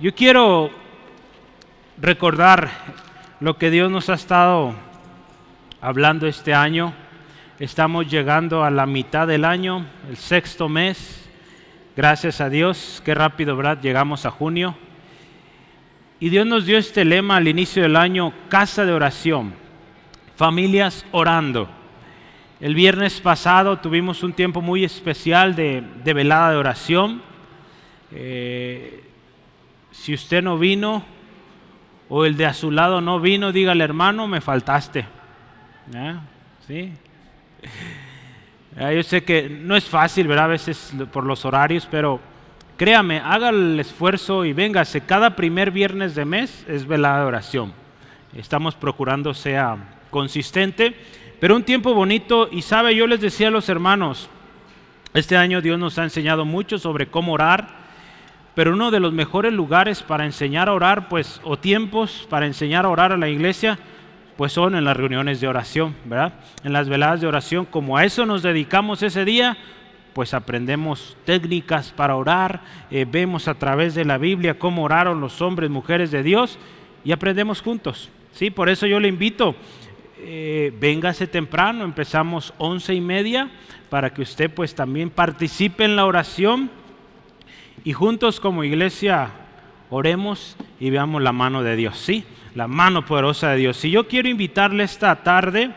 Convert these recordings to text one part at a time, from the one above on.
Yo quiero recordar lo que Dios nos ha estado hablando este año. Estamos llegando a la mitad del año, el sexto mes. Gracias a Dios, qué rápido, ¿verdad? Llegamos a junio. Y Dios nos dio este lema al inicio del año, casa de oración, familias orando. El viernes pasado tuvimos un tiempo muy especial de, velada de oración. Eh, si usted no vino o el de a su lado no vino, dígale hermano, me faltaste. ¿Sí? Yo sé que no es fácil, ¿verdad? A veces por los horarios, pero créame, haga el esfuerzo y véngase. Cada primer viernes de mes es velada de oración. Estamos procurando sea consistente pero un tiempo bonito y sabe, yo les decía a los hermanos, este año Dios nos ha enseñado mucho sobre cómo orar, pero uno de los mejores lugares para enseñar a orar, pues, o tiempos para enseñar a orar a la iglesia, pues son en las reuniones de oración, ¿verdad? En las veladas de oración, como a eso nos dedicamos ese día, pues aprendemos técnicas para orar, eh, vemos a través de la Biblia cómo oraron los hombres, mujeres de Dios y aprendemos juntos. Sí, por eso yo le invito eh, véngase temprano, empezamos once y media para que usted pues también participe en la oración y juntos como iglesia oremos y veamos la mano de Dios, sí, la mano poderosa de Dios. Y yo quiero invitarle esta tarde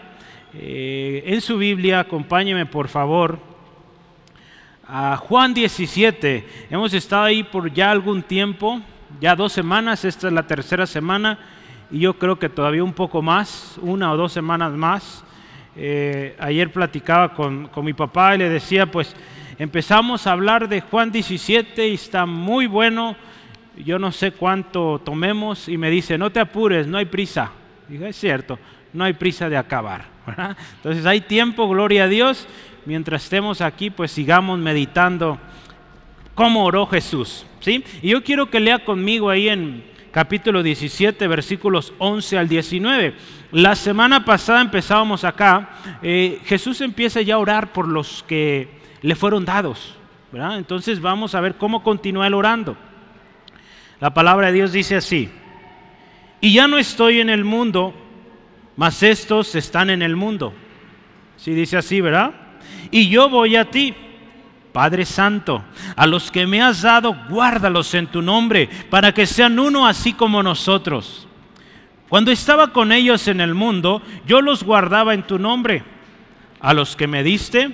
eh, en su Biblia, acompáñeme por favor a Juan 17. Hemos estado ahí por ya algún tiempo, ya dos semanas, esta es la tercera semana y yo creo que todavía un poco más, una o dos semanas más. Eh, ayer platicaba con, con mi papá y le decía, pues empezamos a hablar de Juan 17 y está muy bueno, yo no sé cuánto tomemos y me dice, no te apures, no hay prisa. Dije, es cierto, no hay prisa de acabar. Entonces hay tiempo, gloria a Dios, mientras estemos aquí, pues sigamos meditando cómo oró Jesús. ¿sí? Y yo quiero que lea conmigo ahí en capítulo 17, versículos 11 al 19. La semana pasada empezábamos acá, eh, Jesús empieza ya a orar por los que le fueron dados. Entonces vamos a ver cómo continúa él orando. La palabra de Dios dice así, y ya no estoy en el mundo, mas estos están en el mundo. Si dice así, ¿verdad? Y yo voy a ti. Padre Santo, a los que me has dado, guárdalos en tu nombre, para que sean uno así como nosotros. Cuando estaba con ellos en el mundo, yo los guardaba en tu nombre. A los que me diste,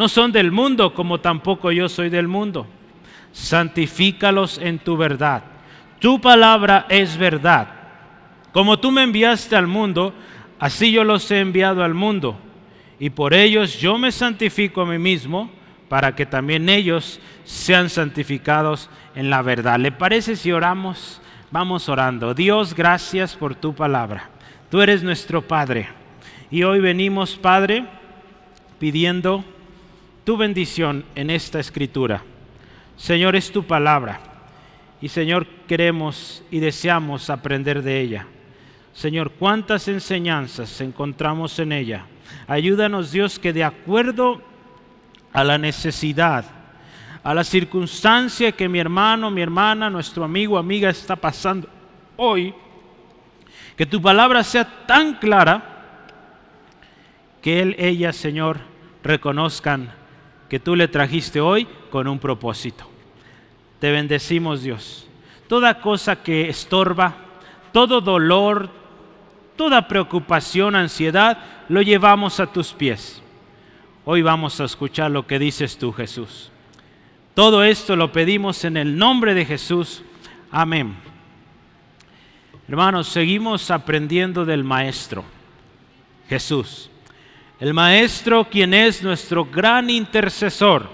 No son del mundo, como tampoco yo soy del mundo. Santifícalos en tu verdad. Tu palabra es verdad. Como tú me enviaste al mundo, así yo los he enviado al mundo. Y por ellos yo me santifico a mí mismo para que también ellos sean santificados en la verdad. ¿Le parece si oramos? Vamos orando. Dios, gracias por tu palabra. Tú eres nuestro Padre. Y hoy venimos, Padre, pidiendo tu bendición en esta escritura. Señor, es tu palabra. Y Señor, queremos y deseamos aprender de ella. Señor, cuántas enseñanzas encontramos en ella. Ayúdanos, Dios, que de acuerdo a la necesidad, a la circunstancia que mi hermano, mi hermana, nuestro amigo, amiga está pasando hoy, que tu palabra sea tan clara que él, ella, Señor, reconozcan que tú le trajiste hoy con un propósito. Te bendecimos, Dios. Toda cosa que estorba, todo dolor, toda preocupación, ansiedad, lo llevamos a tus pies. Hoy vamos a escuchar lo que dices tú, Jesús. Todo esto lo pedimos en el nombre de Jesús. Amén. Hermanos, seguimos aprendiendo del Maestro, Jesús. El Maestro quien es nuestro gran intercesor.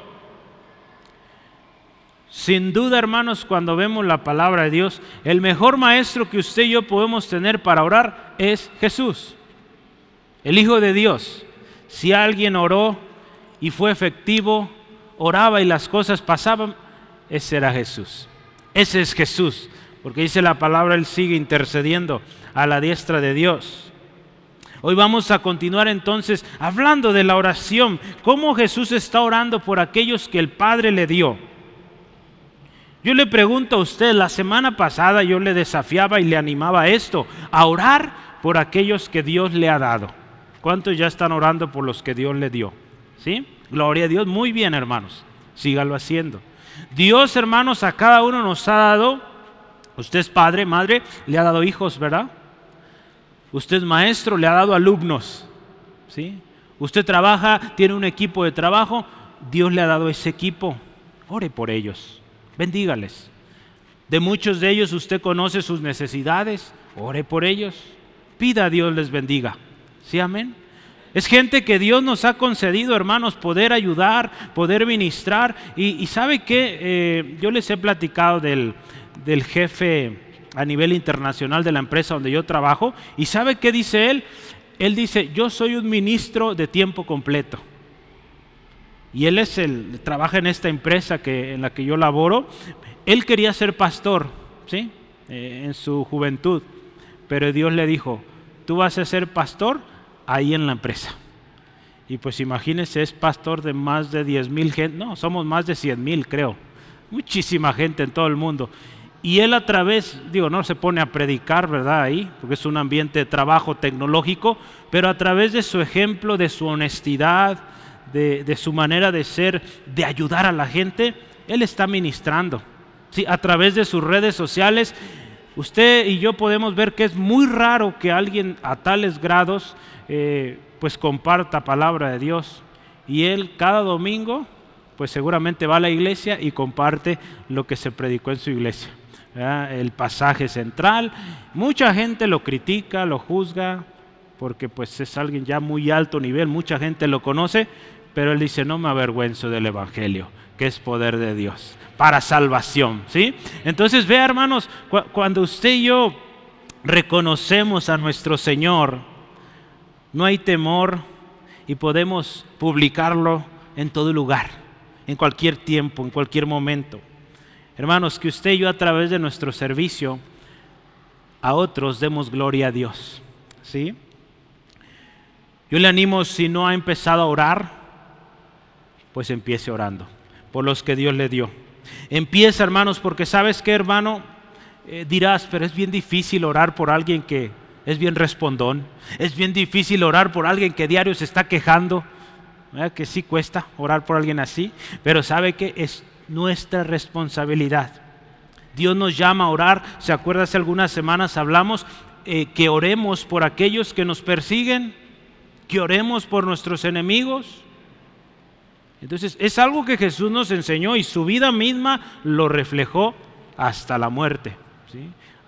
Sin duda, hermanos, cuando vemos la palabra de Dios, el mejor maestro que usted y yo podemos tener para orar es Jesús, el Hijo de Dios. Si alguien oró y fue efectivo, oraba y las cosas pasaban, ese era Jesús. Ese es Jesús, porque dice la palabra, Él sigue intercediendo a la diestra de Dios. Hoy vamos a continuar entonces hablando de la oración, cómo Jesús está orando por aquellos que el Padre le dio. Yo le pregunto a usted, la semana pasada yo le desafiaba y le animaba a esto, a orar por aquellos que Dios le ha dado. ¿Cuántos ya están orando por los que Dios le dio? ¿Sí? Gloria a Dios. Muy bien, hermanos. Sígalo haciendo. Dios, hermanos, a cada uno nos ha dado, usted es padre, madre, le ha dado hijos, ¿verdad? Usted es maestro, le ha dado alumnos. ¿sí? Usted trabaja, tiene un equipo de trabajo, Dios le ha dado ese equipo. Ore por ellos, bendígales. De muchos de ellos usted conoce sus necesidades, ore por ellos. Pida a Dios les bendiga. ¿Sí, amén? Es gente que Dios nos ha concedido, hermanos, poder ayudar, poder ministrar. Y, sabe que eh, yo les he platicado del, del jefe a nivel internacional de la empresa donde yo trabajo. ¿Y sabe qué dice él? Él dice, yo soy un ministro de tiempo completo. Y él es el, trabaja en esta empresa que, en la que yo laboro. Él quería ser pastor, ¿sí? Eh, en su juventud. Pero Dios le dijo, tú vas a ser pastor ahí en la empresa. Y pues imagínese, es pastor de más de 10 mil gente, no, somos más de 100 mil creo. Muchísima gente en todo el mundo. Y él a través, digo, no se pone a predicar, ¿verdad? Ahí, porque es un ambiente de trabajo tecnológico, pero a través de su ejemplo, de su honestidad, de, su manera de ser, de ayudar a la gente, él está ministrando. Sí, a través de sus redes sociales, usted y yo podemos ver que es muy raro que alguien a tales grados eh, pues comparta palabra de Dios. Y él cada domingo, pues seguramente va a la iglesia y comparte lo que se predicó en su iglesia el pasaje central. Mucha gente lo critica, lo juzga, porque pues es alguien ya muy alto nivel, mucha gente lo conoce, pero él dice, no me avergüenzo del Evangelio, que es poder de Dios, para salvación, ¿sí? Entonces, vea hermanos, cuando usted y yo reconocemos a nuestro Señor, no hay temor y podemos publicarlo en todo lugar, en cualquier tiempo, en cualquier momento. Hermanos, que usted y yo a través de nuestro servicio a otros demos gloria a Dios. ¿Sí? Yo le animo, si no ha empezado a orar, pues empiece orando por los que Dios le dio. Empieza, hermanos, porque sabes que, hermano, eh, dirás, pero es bien difícil orar por alguien que es bien respondón. Es bien difícil orar por alguien que diario se está quejando. Que sí cuesta orar por alguien así, pero sabe que es nuestra responsabilidad. Dios nos llama a orar. ¿Se acuerda? Hace algunas semanas hablamos eh, que oremos por aquellos que nos persiguen, que oremos por nuestros enemigos. Entonces es algo que Jesús nos enseñó y su vida misma lo reflejó hasta la muerte.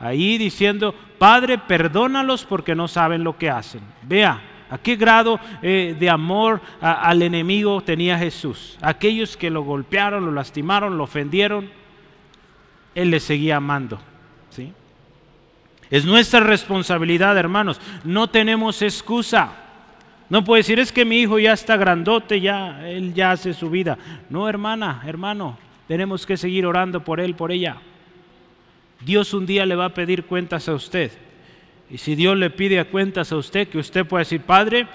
Ahí diciendo, Padre, perdónalos porque no saben lo que hacen. Vea, ¿A qué grado eh, de amor al enemigo tenía Jesús? Aquellos que lo golpearon, lo lastimaron, lo ofendieron, Él les seguía amando. ¿sí? Es nuestra responsabilidad, hermanos. No tenemos excusa. No puede decir, es que mi hijo ya está grandote, ya, él ya hace su vida. No, hermana, hermano, tenemos que seguir orando por él, por ella. Dios un día le va a pedir cuentas a usted. Y si Dios le pide a cuentas a usted, que usted pueda decir, Padre,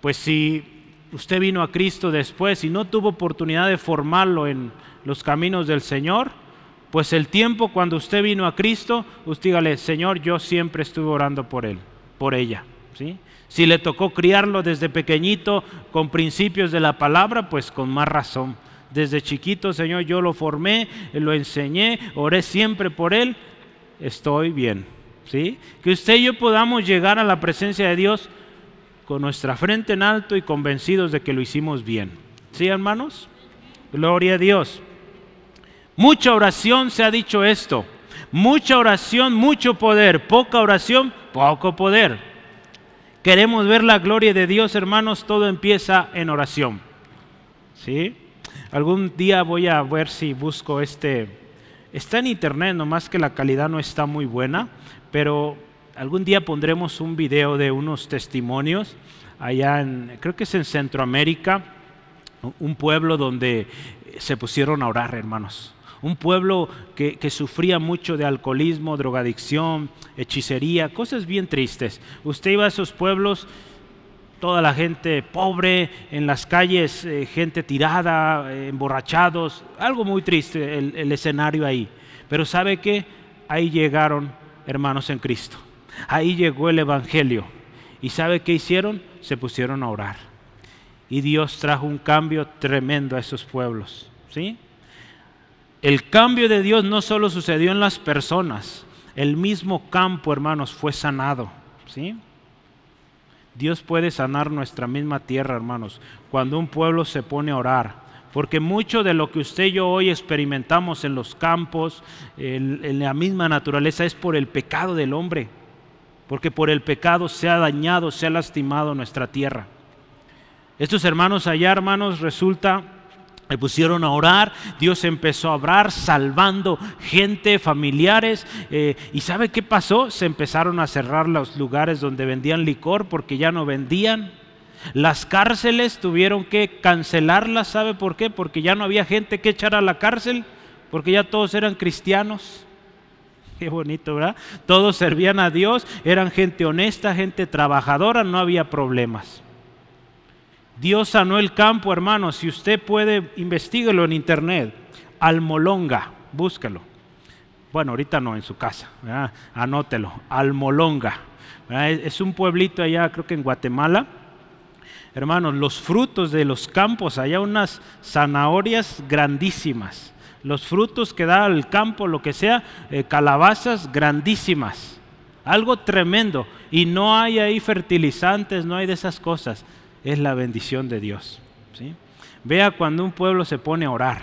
pues si usted vino a Cristo después y no tuvo oportunidad de formarlo en los caminos del Señor, pues el tiempo cuando usted vino a Cristo, usted dígale, Señor, yo siempre estuve orando por él, por ella. ¿sí? Si le tocó criarlo desde pequeñito con principios de la palabra, pues con más razón. Desde chiquito, Señor, yo lo formé, lo enseñé, oré siempre por él, estoy bien. Que usted y yo podamos llegar a la presencia de Dios con nuestra frente en alto y convencidos de que lo hicimos bien. ¿Sí, hermanos? Gloria a Dios. Mucha oración se ha dicho esto. Mucha oración, mucho poder. Poca oración, poco poder. Queremos ver la gloria de Dios, hermanos, todo empieza en oración. ¿Sí? Algún día voy a ver si busco este. Está en internet, nomás que la calidad no está muy buena, pero algún día pondremos un video de unos testimonios allá en, creo que es en Centroamérica, un pueblo donde se pusieron a orar, hermanos. Un pueblo que, que, sufría mucho de alcoholismo, drogadicción, hechicería, cosas bien tristes. Usted iba a esos pueblos toda la gente pobre, en las calles eh, gente tirada, emborrachados, algo muy triste el, escenario ahí. Pero ¿sabe qué? Ahí llegaron hermanos en Cristo. Ahí llegó el Evangelio. ¿Y sabe qué hicieron? Se pusieron a orar. Y Dios trajo un cambio tremendo a esos pueblos. ¿sí? El cambio de Dios no solo sucedió en las personas, el mismo campo, hermanos, fue sanado. ¿sí? Dios puede sanar nuestra misma tierra, hermanos, cuando un pueblo se pone a orar. Porque mucho de lo que usted y yo hoy experimentamos en los campos, en, la misma naturaleza, es por el pecado del hombre. Porque por el pecado se ha dañado, se ha lastimado nuestra tierra. Estos hermanos allá, hermanos, resulta me pusieron a orar, Dios empezó a obrar, salvando gente, familiares. Eh, ¿Y sabe qué pasó? Se empezaron a cerrar los lugares donde vendían licor porque ya no vendían. Las cárceles tuvieron que cancelarlas, ¿sabe por qué? Porque ya no había gente que echar a la cárcel, porque ya todos eran cristianos. Qué bonito, ¿verdad? Todos servían a Dios, eran gente honesta, gente trabajadora, no había problemas. Dios sanó el campo, hermano. Si usted puede, investiguelo en internet. Almolonga, búsquelo. Bueno, ahorita no, en su casa. Anótelo. Almolonga. Es un pueblito allá, creo que en Guatemala. Hermanos, los frutos de los campos, allá unas zanahorias grandísimas. Los frutos que da el campo, lo que sea, eh, calabazas grandísimas. Algo tremendo. Y no hay ahí fertilizantes, no hay de esas cosas es la bendición de Dios. ¿sí? Vea cuando un pueblo se pone a orar,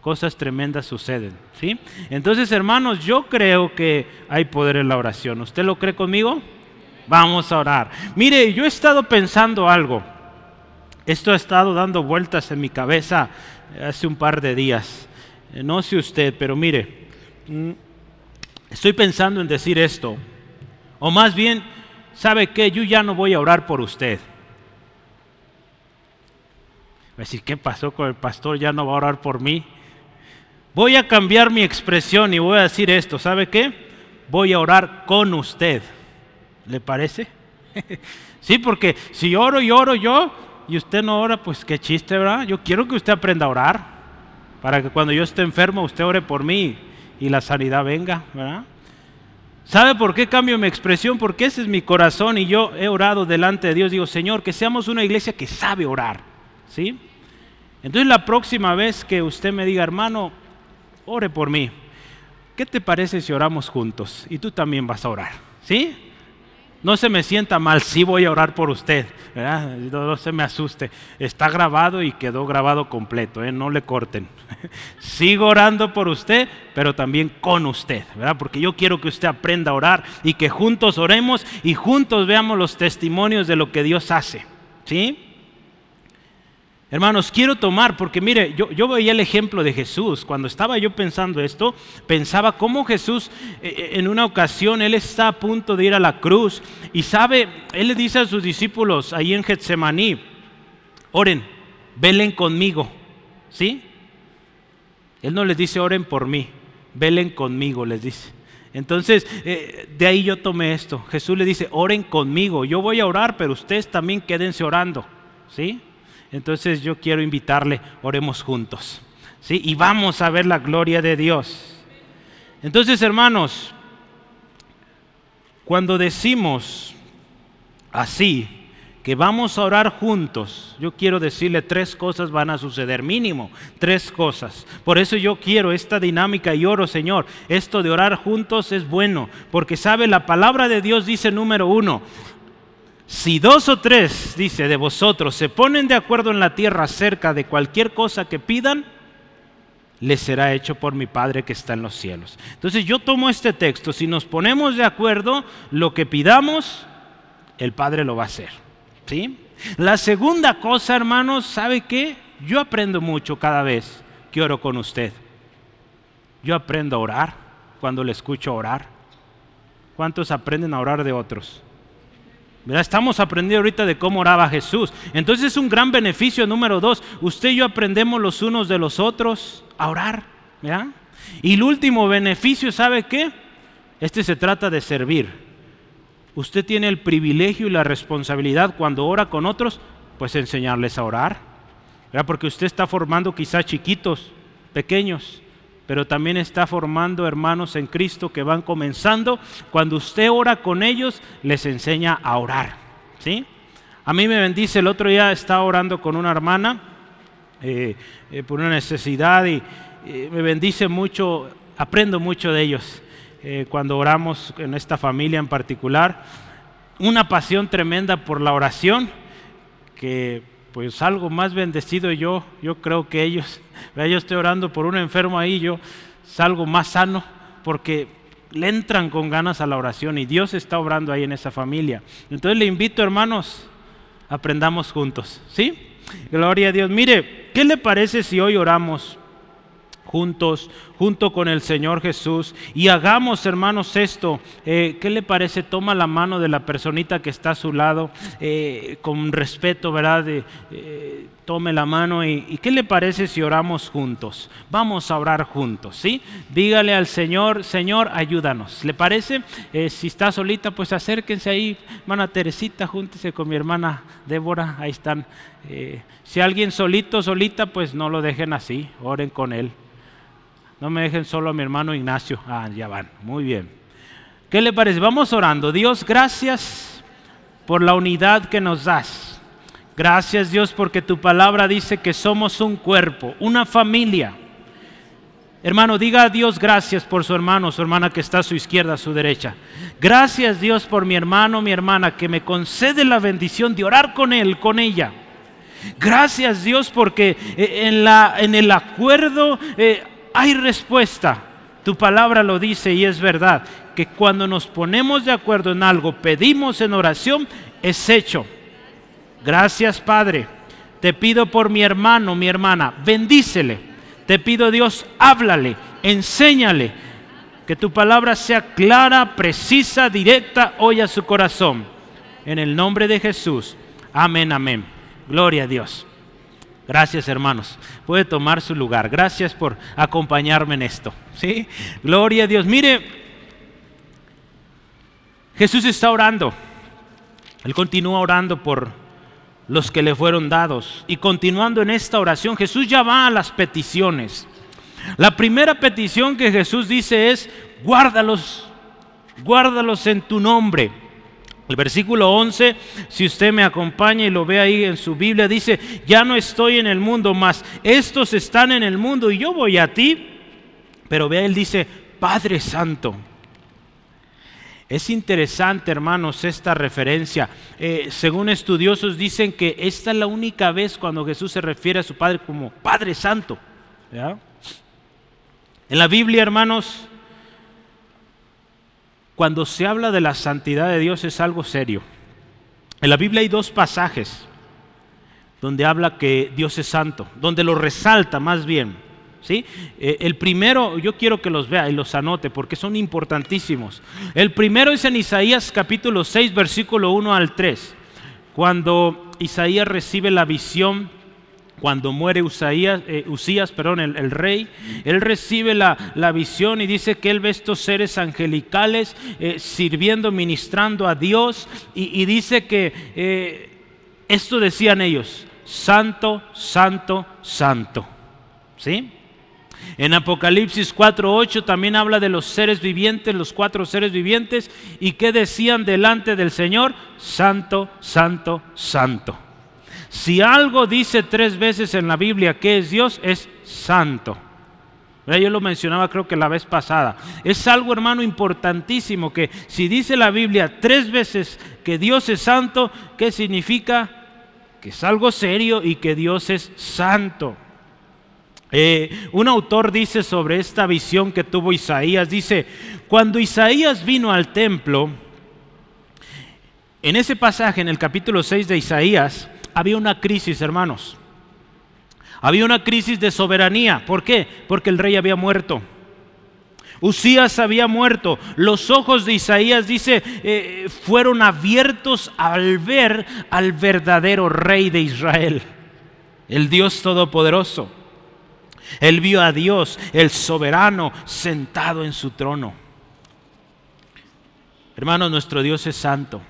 cosas tremendas suceden. ¿sí? Entonces, hermanos, yo creo que hay poder en la oración. ¿Usted lo cree conmigo? Vamos a orar. Mire, yo he estado pensando algo. Esto ha estado dando vueltas en mi cabeza hace un par de días. Eh, no sé usted, pero mire, mm, estoy pensando en decir esto. O más bien, ¿sabe qué? Yo ya no voy a orar por usted. Decir, ¿qué pasó con el pastor? Ya no va a orar por mí. Voy a cambiar mi expresión y voy a decir esto. ¿Sabe qué? Voy a orar con usted. ¿Le parece? sí, porque si oro y oro yo y usted no ora, pues qué chiste, ¿verdad? Yo quiero que usted aprenda a orar para que cuando yo esté enfermo usted ore por mí y la sanidad venga, ¿verdad? ¿Sabe por qué cambio mi expresión? Porque ese es mi corazón y yo he orado delante de Dios. Digo, Señor, que seamos una iglesia que sabe orar ¿sí? Entonces la próxima vez que usted me diga, hermano, ore por mí, ¿qué te parece si oramos juntos? Y tú también vas a orar, ¿sí? No se me sienta mal, sí voy a orar por usted, No, se me asuste. Está grabado y quedó grabado completo, ¿eh? no le corten. Sigo orando por usted, pero también con usted, ¿verdad? Porque yo quiero que usted aprenda a orar y que juntos oremos y juntos veamos los testimonios de lo que Dios hace, ¿sí? Hermanos, quiero tomar, porque mire, yo, yo, veía el ejemplo de Jesús. Cuando estaba yo pensando esto, pensaba cómo Jesús eh, eh, en una ocasión, Él está a punto de ir a la cruz y sabe, Él le dice a sus discípulos ahí en Getsemaní, oren, velen conmigo, ¿sí? Él no les dice oren por mí, velen conmigo, les dice. Entonces, eh, de ahí yo tomé esto. Jesús le dice, oren conmigo, yo voy a orar, pero ustedes también quédense orando, ¿sí? Entonces yo quiero invitarle, oremos juntos. ¿sí? Y vamos a ver la gloria de Dios. Entonces, hermanos, cuando decimos así, que vamos a orar juntos, yo quiero decirle tres cosas van a suceder, mínimo, tres cosas. Por eso yo quiero esta dinámica y oro, Señor, esto de orar juntos es bueno, porque sabe, la palabra de Dios dice número uno, si dos o tres, dice, de vosotros se ponen de acuerdo en la tierra acerca de cualquier cosa que pidan, les será hecho por mi Padre que está en los cielos. Entonces yo tomo este texto, si nos ponemos de acuerdo, lo que pidamos, el Padre lo va a hacer. ¿sí? La segunda cosa, hermanos, ¿sabe qué? yo aprendo mucho cada vez que oro con usted. Yo aprendo a orar cuando le escucho orar. ¿Cuántos aprenden a orar de otros? Estamos aprendiendo ahorita de cómo oraba Jesús. Entonces es un gran beneficio número dos. Usted y yo aprendemos los unos de los otros a orar. Y el último beneficio, ¿sabe qué? Este se trata de servir. Usted tiene el privilegio y la responsabilidad cuando ora con otros, pues enseñarles a orar. Porque usted está formando quizás chiquitos, pequeños, pero también está formando hermanos en Cristo que van comenzando. Cuando usted ora con ellos, les enseña a orar. ¿sí? A mí me bendice, el otro día estaba orando con una hermana eh, eh, por una necesidad y me bendice mucho, aprendo mucho de ellos eh, cuando oramos en esta familia en particular. Una pasión tremenda por la oración que pues algo más bendecido yo, yo creo que ellos. Yo estoy orando por un enfermo ahí, yo salgo más sano porque le entran con ganas a la oración y Dios está obrando ahí en esa familia. Entonces le invito, hermanos, aprendamos juntos, ¿sí? Gloria a Dios. Mire, ¿qué le parece si hoy oramos juntos, junto con el Señor Jesús. Y hagamos, hermanos, esto. Eh, ¿Qué le parece? Toma la mano de la personita que está a su lado, eh, con respeto, ¿verdad? Eh, tome la mano y, y, ¿qué le parece si oramos juntos? Vamos a orar juntos, ¿sí? Dígale al Señor, Señor, ayúdanos. ¿Le parece? si está solita, pues acérquense ahí, hermana Teresita, júntese con mi hermana Débora, ahí están. si alguien solito, solita, pues no lo dejen así, oren con él. No me dejen solo a mi hermano Ignacio. Ah, ya van. Muy bien. ¿Qué le parece? Vamos orando. Dios, gracias por la unidad que nos das. Gracias Dios porque tu palabra dice que somos un cuerpo, una familia. Hermano, diga a Dios gracias por su hermano, su hermana que está a su izquierda, a su derecha. Gracias Dios por mi hermano, mi hermana, que me concede la bendición de orar con él, con ella. Gracias Dios porque eh, en, la, en el acuerdo eh, hay respuesta. Tu palabra lo dice y es verdad, que cuando nos ponemos de acuerdo en algo, pedimos en oración, es hecho. Gracias Padre. Te pido por mi hermano, mi hermana, bendícele. Te pido Dios, háblale, enséñale. Que tu palabra sea clara, precisa, directa hoy a su corazón. En el nombre de Jesús. Amén, amén. Gloria a Dios. Gracias, hermanos. Puede tomar su lugar. Gracias por acompañarme en esto. ¿sí? Gloria a Dios. Mire, Jesús está orando. Él continúa orando por los que le fueron dados. Y continuando en esta oración, Jesús ya va a las peticiones. La primera petición que Jesús dice es, guárdalos, guárdalos en tu nombre. El versículo 11, si usted me acompaña y lo ve ahí en su Biblia, dice, ya no estoy en el mundo más, estos están en el mundo y yo voy a ti. Pero vea, él dice, Padre Santo. Es interesante, hermanos, esta referencia. Eh, según estudiosos dicen que esta es la única vez cuando Jesús se refiere a su Padre como Padre Santo. En la Biblia, hermanos, cuando se habla de la santidad de Dios es algo serio. En la Biblia hay dos pasajes donde habla que Dios es santo, donde lo resalta más bien. ¿sí? Eh, el primero, yo quiero que los vea y los anote porque son importantísimos. El primero es en Isaías capítulo 6, versículo 1 al 3, cuando Isaías recibe la visión cuando muere Usaías, eh, Usías, perdón, el, rey, él recibe la, visión y dice que él ve estos seres angelicales eh, sirviendo, ministrando a Dios y, dice que eh, esto decían ellos, santo, santo, santo. ¿Sí? En Apocalipsis 4.8 también habla de los seres vivientes, los cuatro seres vivientes, y que decían delante del Señor, santo, santo, santo. Si algo dice tres veces en la Biblia que es Dios, es santo. Yo lo mencionaba creo que la vez pasada. Es algo, hermano, importantísimo que si dice la Biblia tres veces que Dios es santo, ¿qué significa? Que es algo serio y que Dios es santo. Eh, un autor dice sobre esta visión que tuvo Isaías, dice, cuando Isaías vino al templo, en ese pasaje, en el capítulo 6 de Isaías, había una crisis, hermanos. Había una crisis de soberanía. ¿Por qué? Porque el rey había muerto. Usías había muerto. Los ojos de Isaías, dice, eh, fueron abiertos al ver al verdadero rey de Israel, el Dios Todopoderoso. Él vio a Dios, el soberano, sentado en su trono. Hermanos, nuestro Dios es santo.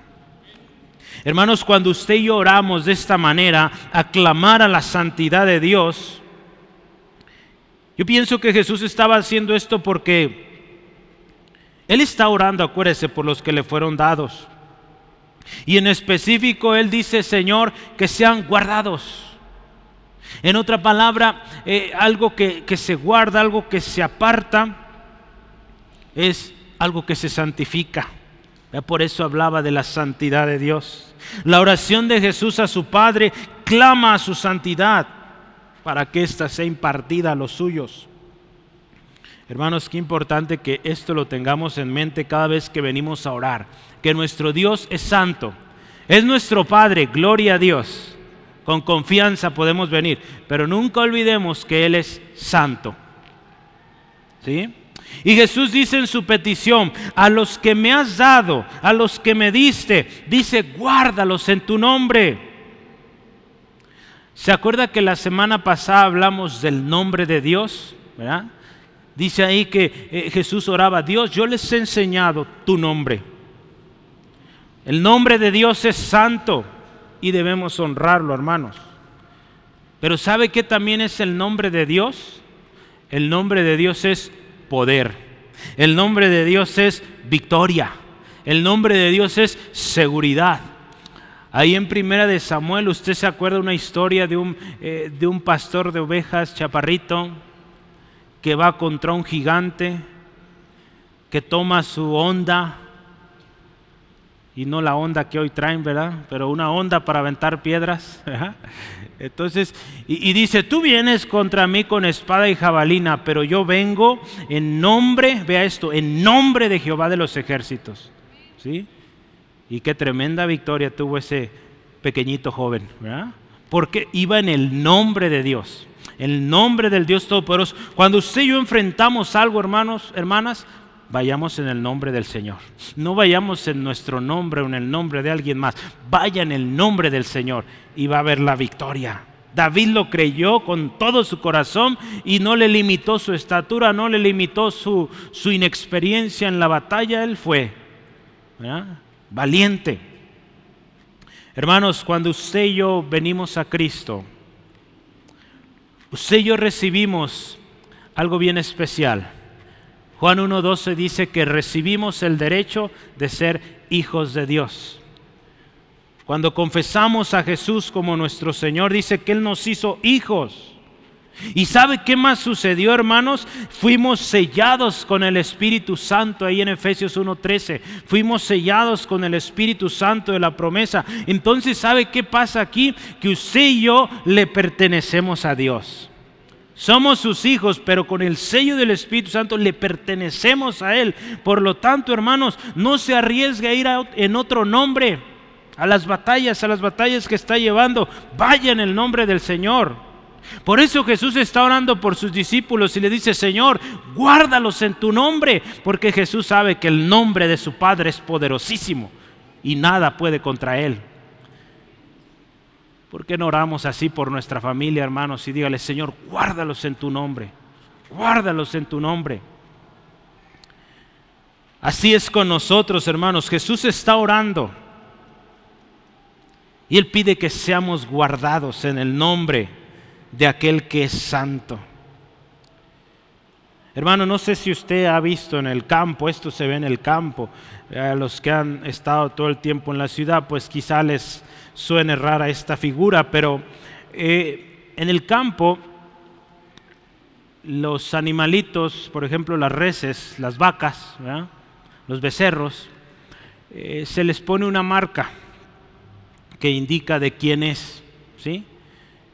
Hermanos, cuando usted y yo oramos de esta manera, aclamar a la santidad de Dios, yo pienso que Jesús estaba haciendo esto porque Él está orando, acuérdese, por los que le fueron dados. Y en específico Él dice, Señor, que sean guardados. En otra palabra, eh, algo que, que se guarda, algo que se aparta, es algo que se santifica. Por eso hablaba de la santidad de Dios. La oración de Jesús a su Padre clama a su santidad para que ésta sea impartida a los suyos. Hermanos, qué importante que esto lo tengamos en mente cada vez que venimos a orar, que nuestro Dios es santo, es nuestro Padre, gloria a Dios. Con confianza podemos venir, pero nunca olvidemos que Él es santo. ¿Sí? Y Jesús dice en su petición, a los que me has dado, a los que me diste, dice, guárdalos en tu nombre. ¿Se acuerda que la semana pasada hablamos del nombre de Dios? Dice ahí que eh, Jesús oraba, Dios, yo les he enseñado tu nombre. El nombre de Dios es santo y debemos honrarlo, hermanos. Pero ¿sabe qué también es el nombre de Dios? El nombre de Dios es El nombre de Dios es victoria. El nombre de Dios es seguridad. Ahí en Primera de Samuel, usted se acuerda una historia de un, eh, de un pastor de ovejas chaparrito que va contra un gigante, que toma su onda, y no la onda que hoy traen, ¿verdad? Pero una onda para aventar piedras. Entonces, y, dice, tú vienes contra mí con espada y jabalina, pero yo vengo en nombre, vea esto, en nombre de Jehová de los ejércitos. ¿Sí? Y qué tremenda victoria tuvo ese pequeñito joven, ¿verdad? Porque iba en el nombre de Dios, el nombre del Dios Todopoderoso. Cuando usted y yo enfrentamos algo, hermanos, hermanas, vayamos en el nombre del Señor. No vayamos en nuestro nombre o en el nombre de alguien más. Vaya en el nombre del Señor y va a haber la victoria. David lo creyó con todo su corazón y no le limitó su estatura, no le limitó su, su inexperiencia en la batalla. Él fue valiente. Hermanos, cuando usted y yo venimos a Cristo, usted y yo recibimos algo bien especial. Juan 1.12 dice que recibimos el derecho de ser hijos de Dios. Cuando confesamos a Jesús como nuestro Señor, dice que Él nos hizo hijos. ¿Y sabe qué más sucedió, hermanos? Fuimos sellados con el Espíritu Santo ahí en Efesios 1:13. Fuimos sellados con el Espíritu Santo de la promesa. Entonces, ¿sabe qué pasa aquí? Que usted y yo le pertenecemos a Dios. Somos sus hijos, pero con el sello del Espíritu Santo le pertenecemos a Él. Por lo tanto, hermanos, no se arriesgue a ir en otro nombre a las batallas, a las batallas que está llevando. Vaya en el nombre del Señor. Por eso Jesús está orando por sus discípulos y le dice, Señor, guárdalos en tu nombre, porque Jesús sabe que el nombre de su Padre es poderosísimo y nada puede contra Él. ¿Por qué no oramos así por nuestra familia, hermanos? Y dígale, Señor, guárdalos en tu nombre. Guárdalos en tu nombre. Así es con nosotros, hermanos. Jesús está orando. Y Él pide que seamos guardados en el nombre de aquel que es santo. Hermano, no sé si usted ha visto en el campo, esto se ve en el campo, a los que han estado todo el tiempo en la ciudad, pues quizá les suene rara esta figura, pero eh, en el campo los animalitos, por ejemplo las reses, las vacas, los becerros, eh, se les pone una marca que indica de quién es. ¿sí?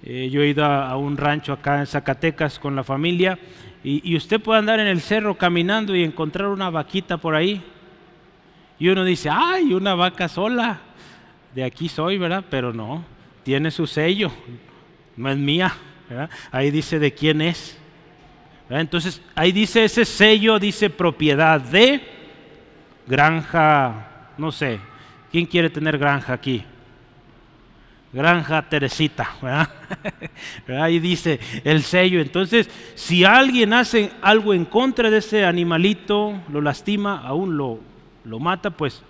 Eh, yo he ido a, un rancho acá en Zacatecas con la familia y, usted puede andar en el cerro caminando y encontrar una vaquita por ahí. Y uno dice, ay, una vaca sola de aquí soy, ¿verdad? Pero no, tiene su sello, no es mía, Ahí dice de quién es. Entonces, ahí dice ese sello, dice propiedad de granja, no sé, ¿quién quiere tener granja aquí? Granja Teresita, ¿verdad? Ahí dice el sello. Entonces, si alguien hace algo en contra de ese animalito, lo lastima, aún lo, lo mata, pues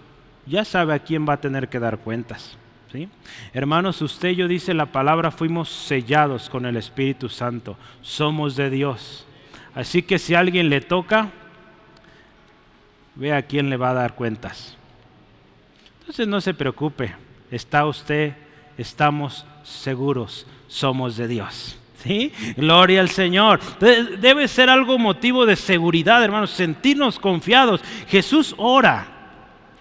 ya sabe a quién va a tener que dar cuentas. ¿sí? Hermanos, usted yo dice la palabra, fuimos sellados con el Espíritu Santo, somos de Dios. Así que si alguien le toca, ve a quién le va a dar cuentas. Entonces no se preocupe, está usted, estamos seguros, somos de Dios. ¿Sí? Gloria al Señor. Debe ser algo motivo de seguridad, hermanos, sentirnos confiados. Jesús ora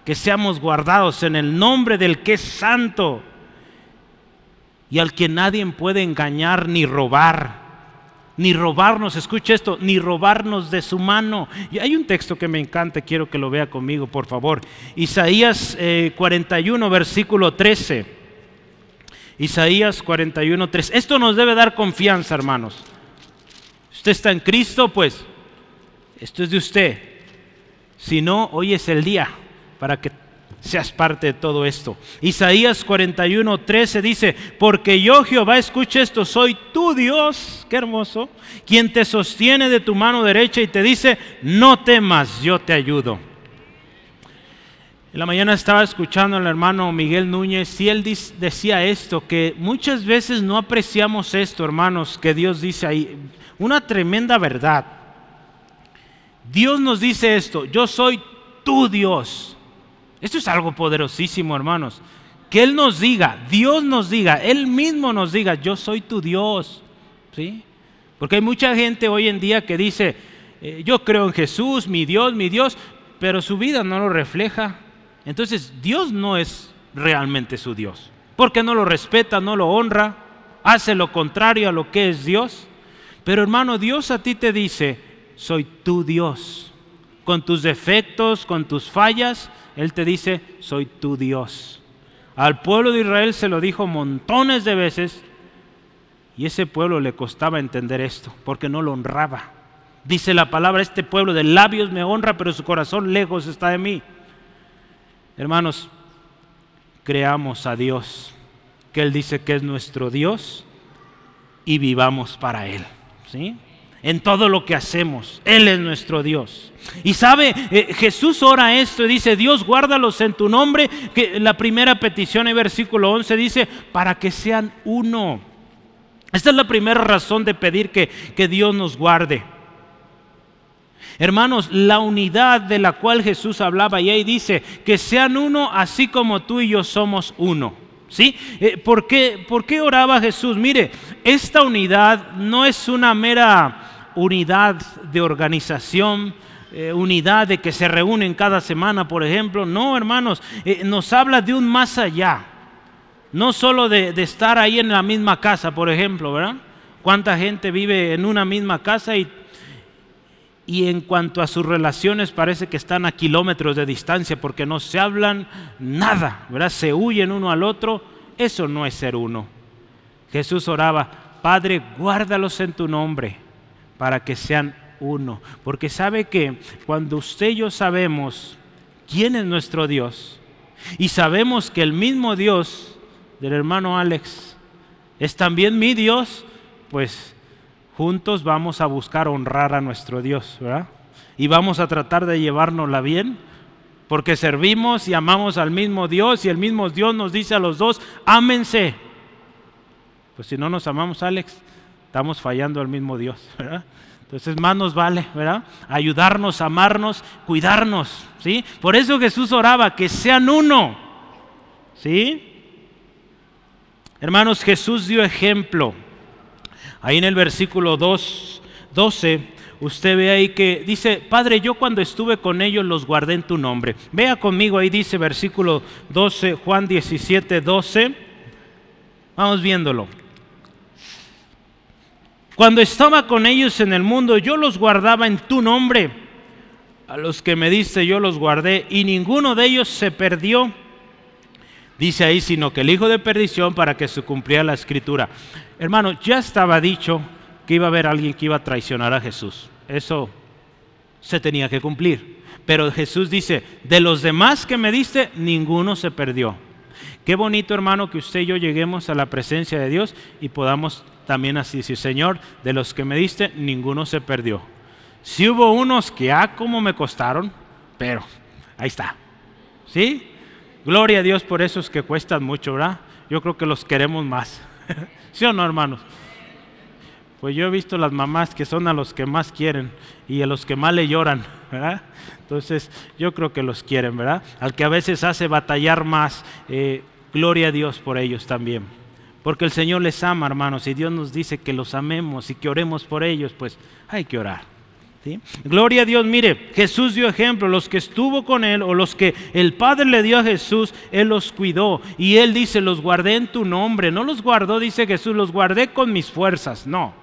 que seamos guardados en el nombre del que es santo y al que nadie puede engañar ni robar ni robarnos, escuche esto, ni robarnos de su mano. Y hay un texto que me encanta, quiero que lo vea conmigo, por favor. Isaías 41, eh, versículo 13. Isaías 41, 13. Esto nos debe dar confianza, hermanos. Usted está en Cristo, pues esto es de usted. Si no, hoy es el día para que seas parte de todo esto. Isaías 41, 13 dice, porque yo Jehová, escucha esto, soy tu Dios, qué hermoso, quien te sostiene de tu mano derecha y te dice, no temas, yo te ayudo. En la mañana estaba escuchando al hermano Miguel Núñez y él decía esto, que muchas veces no apreciamos esto, hermanos, que Dios dice ahí, una tremenda verdad. Dios nos dice esto, yo soy tu Dios. Esto es algo poderosísimo, hermanos. Que Él nos diga, Dios nos diga, Él mismo nos diga, yo soy tu Dios. ¿Sí? Porque hay mucha gente hoy en día que dice, eh, yo creo en Jesús, mi Dios, mi Dios, pero su vida no lo refleja. Entonces Dios no es realmente su Dios. Porque no lo respeta, no lo honra, hace lo contrario a lo que es Dios. Pero hermano, Dios a ti te dice, soy tu Dios. Con tus defectos, con tus fallas, él te dice, soy tu Dios. Al pueblo de Israel se lo dijo montones de veces y ese pueblo le costaba entender esto porque no lo honraba. Dice la palabra, este pueblo de labios me honra, pero su corazón lejos está de mí. Hermanos, creamos a Dios, que Él dice que es nuestro Dios y vivamos para Él. ¿Sí? en todo lo que hacemos. Él es nuestro Dios. Y sabe, eh, Jesús ora esto y dice, Dios guárdalos en tu nombre, que la primera petición en versículo 11 dice, para que sean uno. Esta es la primera razón de pedir que, que Dios nos guarde. Hermanos, la unidad de la cual Jesús hablaba y ahí dice, que sean uno así como tú y yo somos uno. ¿Sí? Eh, ¿por, qué, ¿Por qué oraba Jesús? Mire, esta unidad no es una mera unidad de organización, eh, unidad de que se reúnen cada semana, por ejemplo. No, hermanos, eh, nos habla de un más allá. No solo de, estar ahí en la misma casa, por ejemplo, ¿verdad? ¿Cuánta gente vive en una misma casa y, y en cuanto a sus relaciones parece que están a kilómetros de distancia porque no se hablan nada, ¿verdad? Se huyen uno al otro. Eso no es ser uno. Jesús oraba, Padre, guárdalos en tu nombre para que sean uno. Porque sabe que cuando usted y yo sabemos quién es nuestro Dios y sabemos que el mismo Dios del hermano Alex es también mi Dios, pues juntos vamos a buscar honrar a nuestro Dios, ¿verdad? Y vamos a tratar de llevárnosla bien, porque servimos y amamos al mismo Dios y el mismo Dios nos dice a los dos, ámense. Pues si no nos amamos, Alex, estamos fallando al mismo Dios, ¿verdad? Entonces más nos vale, ¿verdad? Ayudarnos, amarnos, cuidarnos, ¿sí? Por eso Jesús oraba, que sean uno, ¿sí? Hermanos, Jesús dio ejemplo. Ahí en el versículo 2, 12, usted ve ahí que dice, Padre, yo cuando estuve con ellos los guardé en tu nombre. Vea conmigo, ahí dice versículo 12, Juan 17, 12. Vamos viéndolo. Cuando estaba con ellos en el mundo, yo los guardaba en tu nombre. A los que me diste yo los guardé y ninguno de ellos se perdió Dice ahí, sino que el hijo de perdición para que se cumpliera la escritura. Hermano, ya estaba dicho que iba a haber alguien que iba a traicionar a Jesús. Eso se tenía que cumplir. Pero Jesús dice, de los demás que me diste, ninguno se perdió. Qué bonito, hermano, que usted y yo lleguemos a la presencia de Dios y podamos también así decir, Señor, de los que me diste, ninguno se perdió. Si hubo unos que, ah, como me costaron, pero ahí está. ¿Sí? Gloria a Dios por esos que cuestan mucho, ¿verdad? Yo creo que los queremos más. ¿Sí o no, hermanos? Pues yo he visto las mamás que son a los que más quieren y a los que más le lloran, ¿verdad? Entonces yo creo que los quieren, ¿verdad? Al que a veces hace batallar más, eh, gloria a Dios por ellos también. Porque el Señor les ama, hermanos, y Dios nos dice que los amemos y que oremos por ellos, pues hay que orar. Gloria a Dios, mire, Jesús dio ejemplo, los que estuvo con él o los que el Padre le dio a Jesús, Él los cuidó. Y Él dice, los guardé en tu nombre. No los guardó, dice Jesús, los guardé con mis fuerzas. No,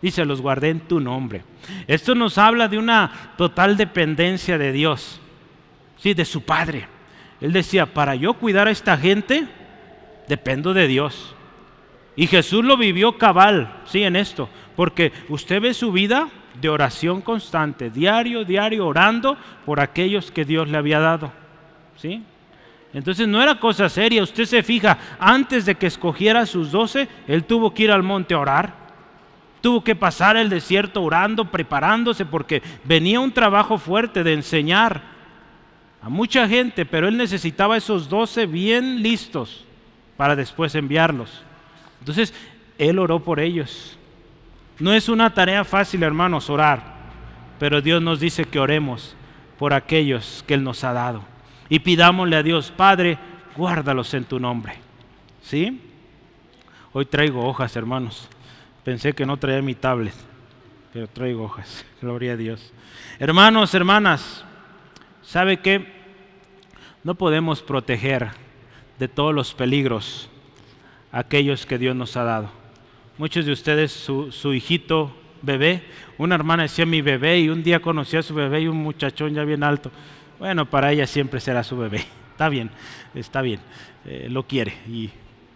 dice, los guardé en tu nombre. Esto nos habla de una total dependencia de Dios, ¿sí? de su Padre. Él decía, para yo cuidar a esta gente, dependo de Dios. Y Jesús lo vivió cabal, sí, en esto, porque usted ve su vida de oración constante, diario, diario, orando por aquellos que Dios le había dado, ¿sí? Entonces no era cosa seria, usted se fija, antes de que escogiera sus doce, él tuvo que ir al monte a orar, tuvo que pasar el desierto orando, preparándose, porque venía un trabajo fuerte de enseñar a mucha gente, pero él necesitaba esos doce bien listos para después enviarlos. Entonces, Él oró por ellos. No es una tarea fácil, hermanos, orar, pero Dios nos dice que oremos por aquellos que Él nos ha dado. Y pidámosle a Dios, Padre, guárdalos en tu nombre. ¿Sí? Hoy traigo hojas, hermanos. Pensé que no traía mi tablet, pero traigo hojas. Gloria a Dios. Hermanos, hermanas, ¿sabe qué? No podemos proteger de todos los peligros aquellos que Dios nos ha dado. Muchos de ustedes, su, hijito bebé, una hermana decía mi bebé y un día conoció a su bebé y un muchachón ya bien alto. Bueno, para ella siempre será su bebé. Está bien, está bien, eh, lo quiere y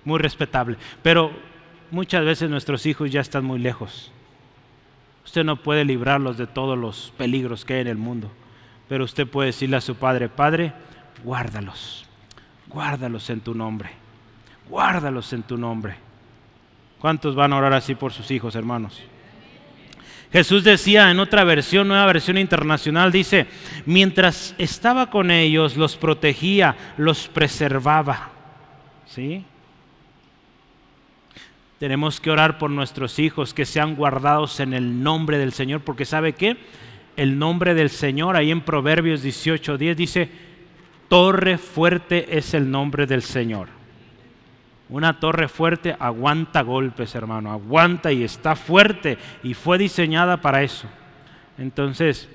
muy respetable. Pero muchas veces nuestros hijos ya están muy lejos. Usted no puede librarlos de todos los peligros que hay en el mundo, pero usted puede decirle a su padre, Padre, guárdalos, guárdalos en tu nombre guárdalos en tu nombre. ¿Cuántos van a orar así por sus hijos, hermanos? Jesús decía en otra versión, nueva versión internacional, dice, mientras estaba con ellos, los protegía, los preservaba. ¿Sí? Tenemos que orar por nuestros hijos que sean guardados en el nombre del Señor, porque ¿sabe qué? El nombre del Señor, ahí en Proverbios 18:10 dice, torre fuerte es el nombre del Señor. Una torre fuerte aguanta golpes, hermano, aguanta y está fuerte y fue diseñada para eso. Entonces,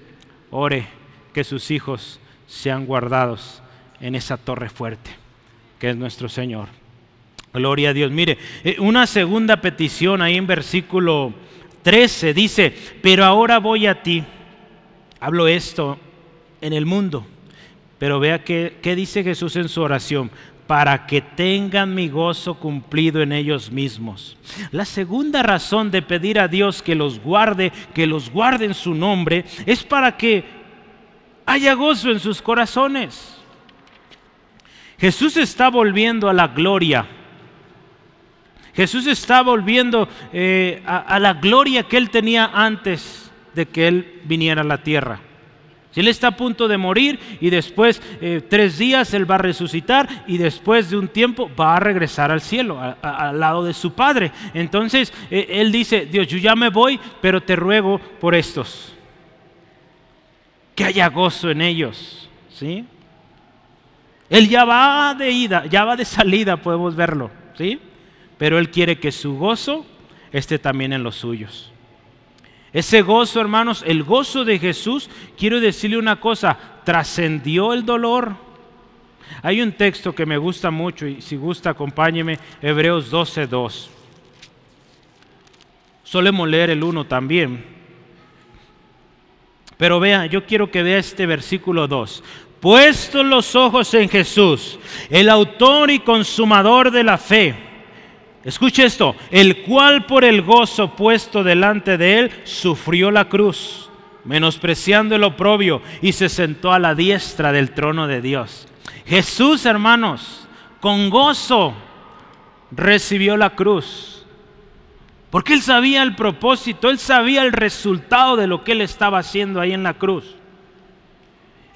ore que sus hijos sean guardados en esa torre fuerte, que es nuestro Señor. Gloria a Dios. Mire, eh, una segunda petición ahí en versículo 13 dice, pero ahora voy a ti. Hablo esto en el mundo, pero vea qué, qué dice Jesús en su oración para que tengan mi gozo cumplido en ellos mismos. La segunda razón de pedir a Dios que los guarde, que los guarde en su nombre, es para que haya gozo en sus corazones. Jesús está volviendo a la gloria. Jesús está volviendo eh, a la gloria que él tenía antes de que él viniera a la tierra. Él está a punto de morir y después eh, tres días Él va a resucitar y después de un tiempo va a regresar al cielo, al lado de su Padre. Entonces eh, Él dice, Dios, yo ya me voy, pero te ruego por estos. Que haya gozo en ellos. ¿sí? Él ya va de ida, ya va de salida, podemos verlo. ¿sí? Pero Él quiere que su gozo esté también en los suyos. Ese gozo, hermanos, el gozo de Jesús, quiero decirle una cosa, trascendió el dolor. Hay un texto que me gusta mucho y si gusta acompáñeme, Hebreos 12.2. Solemos leer el 1 también. Pero vea, yo quiero que vea este versículo 2. Puestos los ojos en Jesús, el autor y consumador de la fe. Escuche esto, el cual por el gozo puesto delante de él sufrió la cruz, menospreciando el oprobio y se sentó a la diestra del trono de Dios. Jesús, hermanos, con gozo recibió la cruz. Porque él sabía el propósito, él sabía el resultado de lo que él estaba haciendo ahí en la cruz.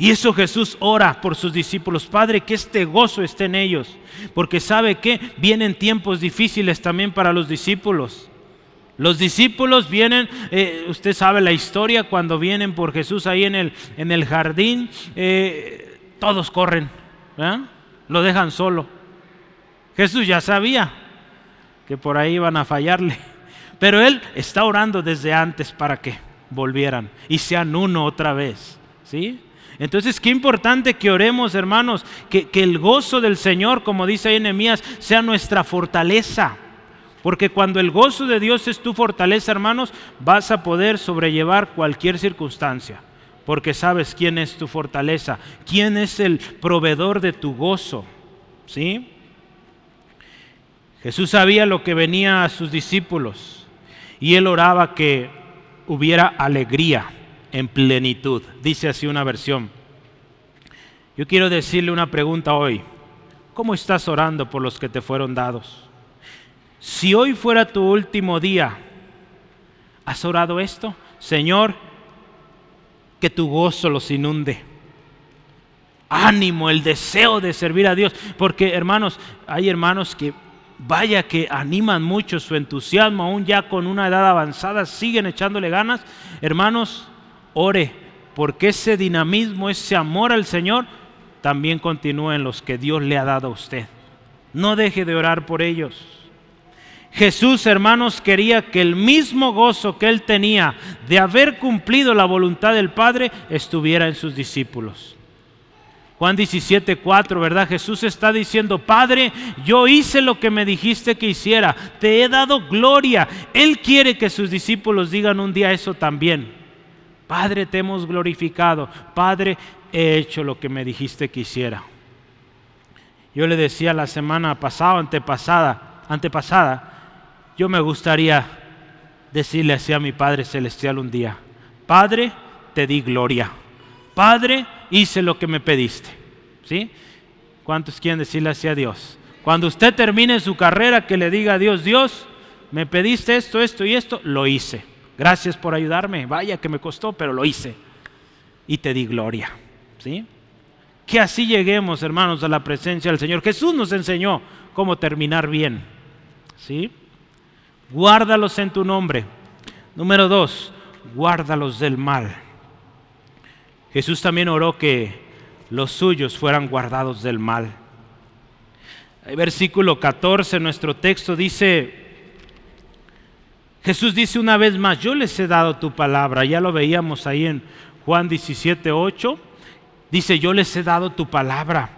Y eso Jesús ora por sus discípulos. Padre, que este gozo esté en ellos. Porque sabe que vienen tiempos difíciles también para los discípulos. Los discípulos vienen, eh, usted sabe la historia, cuando vienen por Jesús ahí en el, en el jardín, eh, todos corren, lo dejan solo. Jesús ya sabía que por ahí iban a fallarle. Pero Él está orando desde antes para que volvieran y sean uno otra vez. ¿Sí? Entonces, qué importante que oremos, hermanos, que, el gozo del Señor, como dice ahí Nehemías, sea nuestra fortaleza. Porque cuando el gozo de Dios es tu fortaleza, hermanos, vas a poder sobrellevar cualquier circunstancia. Porque sabes quién es tu fortaleza, quién es el proveedor de tu gozo. ¿Sí? Jesús sabía lo que venía a sus discípulos y él oraba que hubiera alegría en plenitud. Dice así una versión. Yo quiero decirle una pregunta hoy. ¿Cómo estás orando por los que te fueron dados? Si hoy fuera tu último día, ¿has orado esto? Señor, que tu gozo los inunde. Ánimo, el deseo de servir a Dios. Porque hermanos, hay hermanos que vaya que animan mucho su entusiasmo, aún ya con una edad avanzada, siguen echándole ganas. Hermanos, ore, porque ese dinamismo, ese amor al Señor, también continúa en los que Dios le ha dado a usted. No deje de orar por ellos. Jesús, hermanos, quería que el mismo gozo que él tenía de haber cumplido la voluntad del Padre estuviera en sus discípulos. Juan 17, 4, ¿verdad? Jesús está diciendo, Padre, yo hice lo que me dijiste que hiciera, te he dado gloria. Él quiere que sus discípulos digan un día eso también. Padre, te hemos glorificado. Padre, he hecho lo que me dijiste que hiciera. Yo le decía la semana pasada, antepasada, antepasada, yo me gustaría decirle así a mi Padre Celestial un día, Padre, te di gloria. Padre, hice lo que me pediste. ¿Sí? ¿Cuántos quieren decirle así a Dios? Cuando usted termine su carrera, que le diga a Dios, Dios, me pediste esto, esto y esto, lo hice. Gracias por ayudarme. Vaya que me costó, pero lo hice. Y te di gloria. ¿Sí? Que así lleguemos, hermanos, a la presencia del Señor. Jesús nos enseñó cómo terminar bien. ¿Sí? Guárdalos en tu nombre. Número dos, guárdalos del mal. Jesús también oró que los suyos fueran guardados del mal. El versículo 14, nuestro texto dice, Jesús dice una vez más, yo les he dado tu palabra, ya lo veíamos ahí en Juan 17, 8, dice, yo les he dado tu palabra.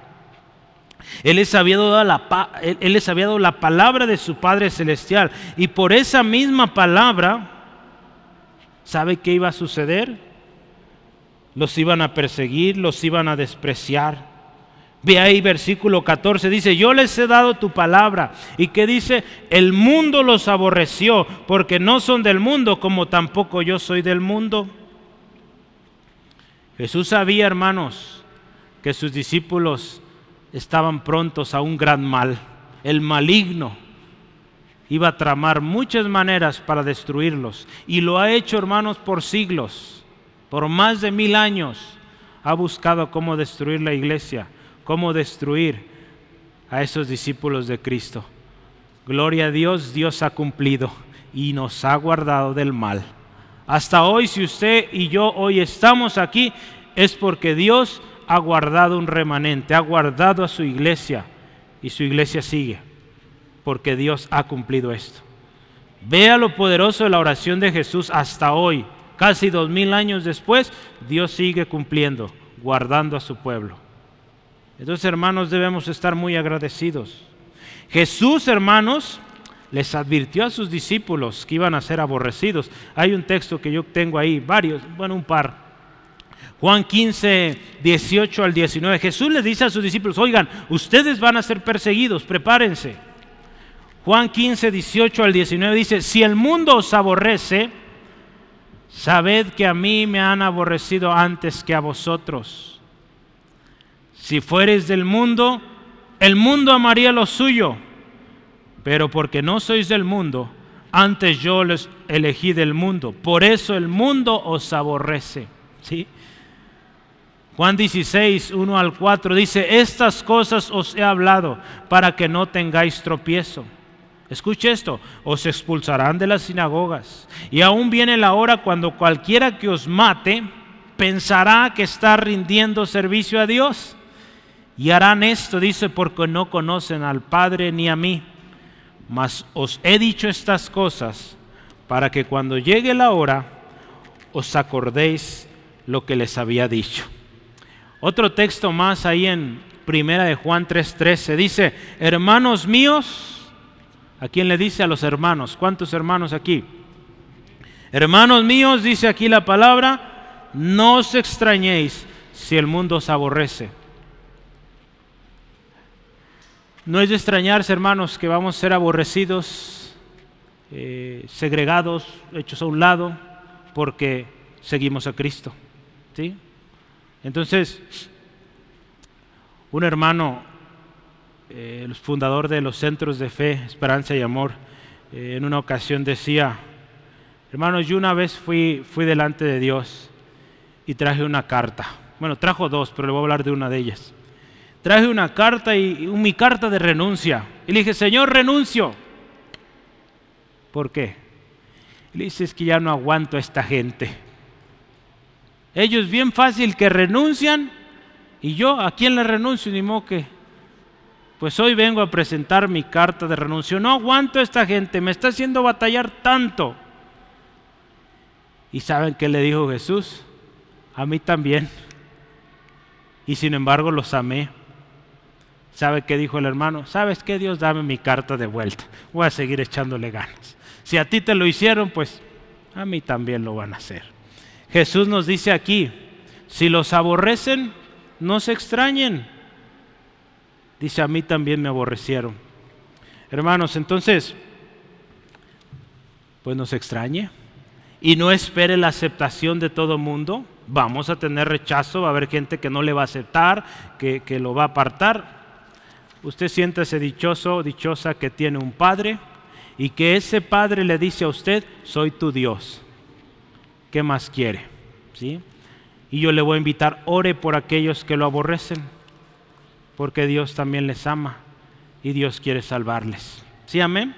Él les, había dado la, él les había dado la palabra de su Padre Celestial y por esa misma palabra, ¿sabe qué iba a suceder? los iban a perseguir, los iban a despreciar. Ve ahí versículo 14, dice, yo les he dado tu palabra. ¿Y qué dice? El mundo los aborreció porque no son del mundo como tampoco yo soy del mundo. Jesús sabía, hermanos, que sus discípulos estaban prontos a un gran mal. El maligno iba a tramar muchas maneras para destruirlos. Y lo ha hecho, hermanos, por siglos por más de mil años ha buscado cómo destruir la iglesia, cómo destruir a esos discípulos de Cristo. Gloria a Dios, Dios ha cumplido y nos ha guardado del mal. Hasta hoy, si usted y yo hoy estamos aquí, es porque Dios ha guardado un remanente, ha guardado a su iglesia y su iglesia sigue, porque Dios ha cumplido esto. Vea lo poderoso de la oración de Jesús hasta hoy. Casi dos mil años después, Dios sigue cumpliendo, guardando a su pueblo. Entonces, hermanos, debemos estar muy agradecidos. Jesús, hermanos, les advirtió a sus discípulos que iban a ser aborrecidos. Hay un texto que yo tengo ahí, varios, bueno, un par. Juan 15, 18 al 19. Jesús le dice a sus discípulos, oigan, ustedes van a ser perseguidos, prepárense. Juan 15, 18 al 19 dice, si el mundo os aborrece, sabed que a mí me han aborrecido antes que a vosotros. Si fueres del mundo, el mundo amaría lo suyo, pero porque no sois del mundo, antes yo les elegí del mundo. Por eso el mundo os aborrece. ¿Sí? Juan 16, 1 al 4 dice, estas cosas os he hablado para que no tengáis tropiezo. Escuche esto, os expulsarán de las sinagogas. Y aún viene la hora cuando cualquiera que os mate pensará que está rindiendo servicio a Dios. Y harán esto, dice, porque no conocen al Padre ni a mí. Mas os he dicho estas cosas para que cuando llegue la hora os acordéis lo que les había dicho. Otro texto más ahí en Primera de Juan 3:13 dice, "Hermanos míos, ¿a quién le dice a los hermanos? ¿Cuántos hermanos aquí? Hermanos míos, dice aquí la palabra, no os extrañéis si el mundo os aborrece. No es de extrañarse, hermanos, que vamos a ser aborrecidos, eh, segregados, hechos a un lado, porque seguimos a Cristo. ¿sí? Entonces, un hermano, eh, el fundador de los centros de fe, esperanza y amor, eh, en una ocasión decía, hermanos, yo una vez fui, fui delante de Dios y traje una carta. Bueno, trajo dos, pero le voy a hablar de una de ellas. Traje una carta y, mi carta de renuncia. Y le dije, Señor, renuncio. ¿Por qué? Le dice, que ya no aguanto a esta gente. Ellos bien fácil que renuncian y yo, ¿a quién le renuncio? Ni modo que, pues hoy vengo a presentar mi carta de renuncio. No aguanto a esta gente, me está haciendo batallar tanto. ¿Y saben qué le dijo Jesús? A mí también. Y sin embargo los amé. ¿Sabe qué dijo el hermano? ¿Sabes qué? Dios, dame mi carta de vuelta. Voy a seguir echándole ganas. Si a ti te lo hicieron, pues a mí también lo van a hacer. Jesús nos dice aquí, si los aborrecen, no se extrañen. Dice, a mí también me aborrecieron. Hermanos, entonces, pues nos extrañe y no espere la aceptación de todo mundo. Vamos a tener rechazo, va a haber gente que no le va a aceptar, que, que lo va a apartar. Usted siéntase dichoso, dichosa que tiene un padre y que ese padre le dice a usted, soy tu Dios. ¿qué más quiere? ¿Sí? Y yo le voy a invitar, ore por aquellos que lo aborrecen, porque Dios también les ama y Dios quiere salvarles. ¿Sí, amén?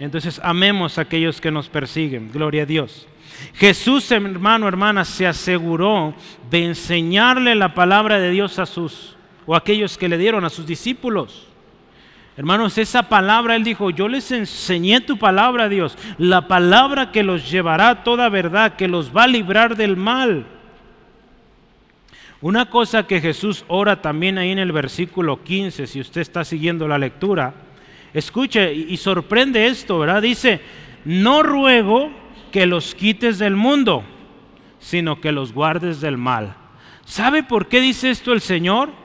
Entonces, amemos a aquellos que nos persiguen. Gloria a Dios. Jesús, hermano, hermana, se aseguró de enseñarle la palabra de Dios a sus, o aquellos que le dieron, a sus discípulos. Hermanos, esa palabra, Él dijo, yo les enseñé tu palabra, Dios, la palabra que los llevará a toda verdad, que los va a librar del mal. Una cosa que Jesús ora también ahí en el versículo 15, si usted está siguiendo la lectura, escuche y sorprende esto, ¿verdad? Dice, no ruego que los quites del mundo, sino que los guardes del mal. ¿Sabe por qué dice esto el Señor?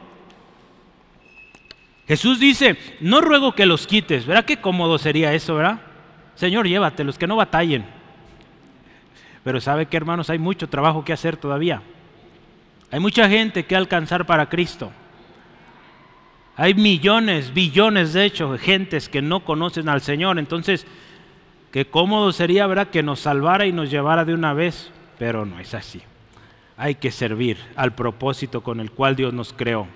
Jesús dice, no ruego que los quites. ¿Verdad qué cómodo sería eso, verdad? Señor, llévatelos, que no batallen. Pero sabe que hermanos, hay mucho trabajo que hacer todavía. Hay mucha gente que alcanzar para Cristo. Hay millones, billones de hecho, gentes que no conocen al Señor. Entonces, qué cómodo sería, ¿verdad? Que nos salvara y nos llevara de una vez. Pero no es así. Hay que servir al propósito con el cual Dios nos creó.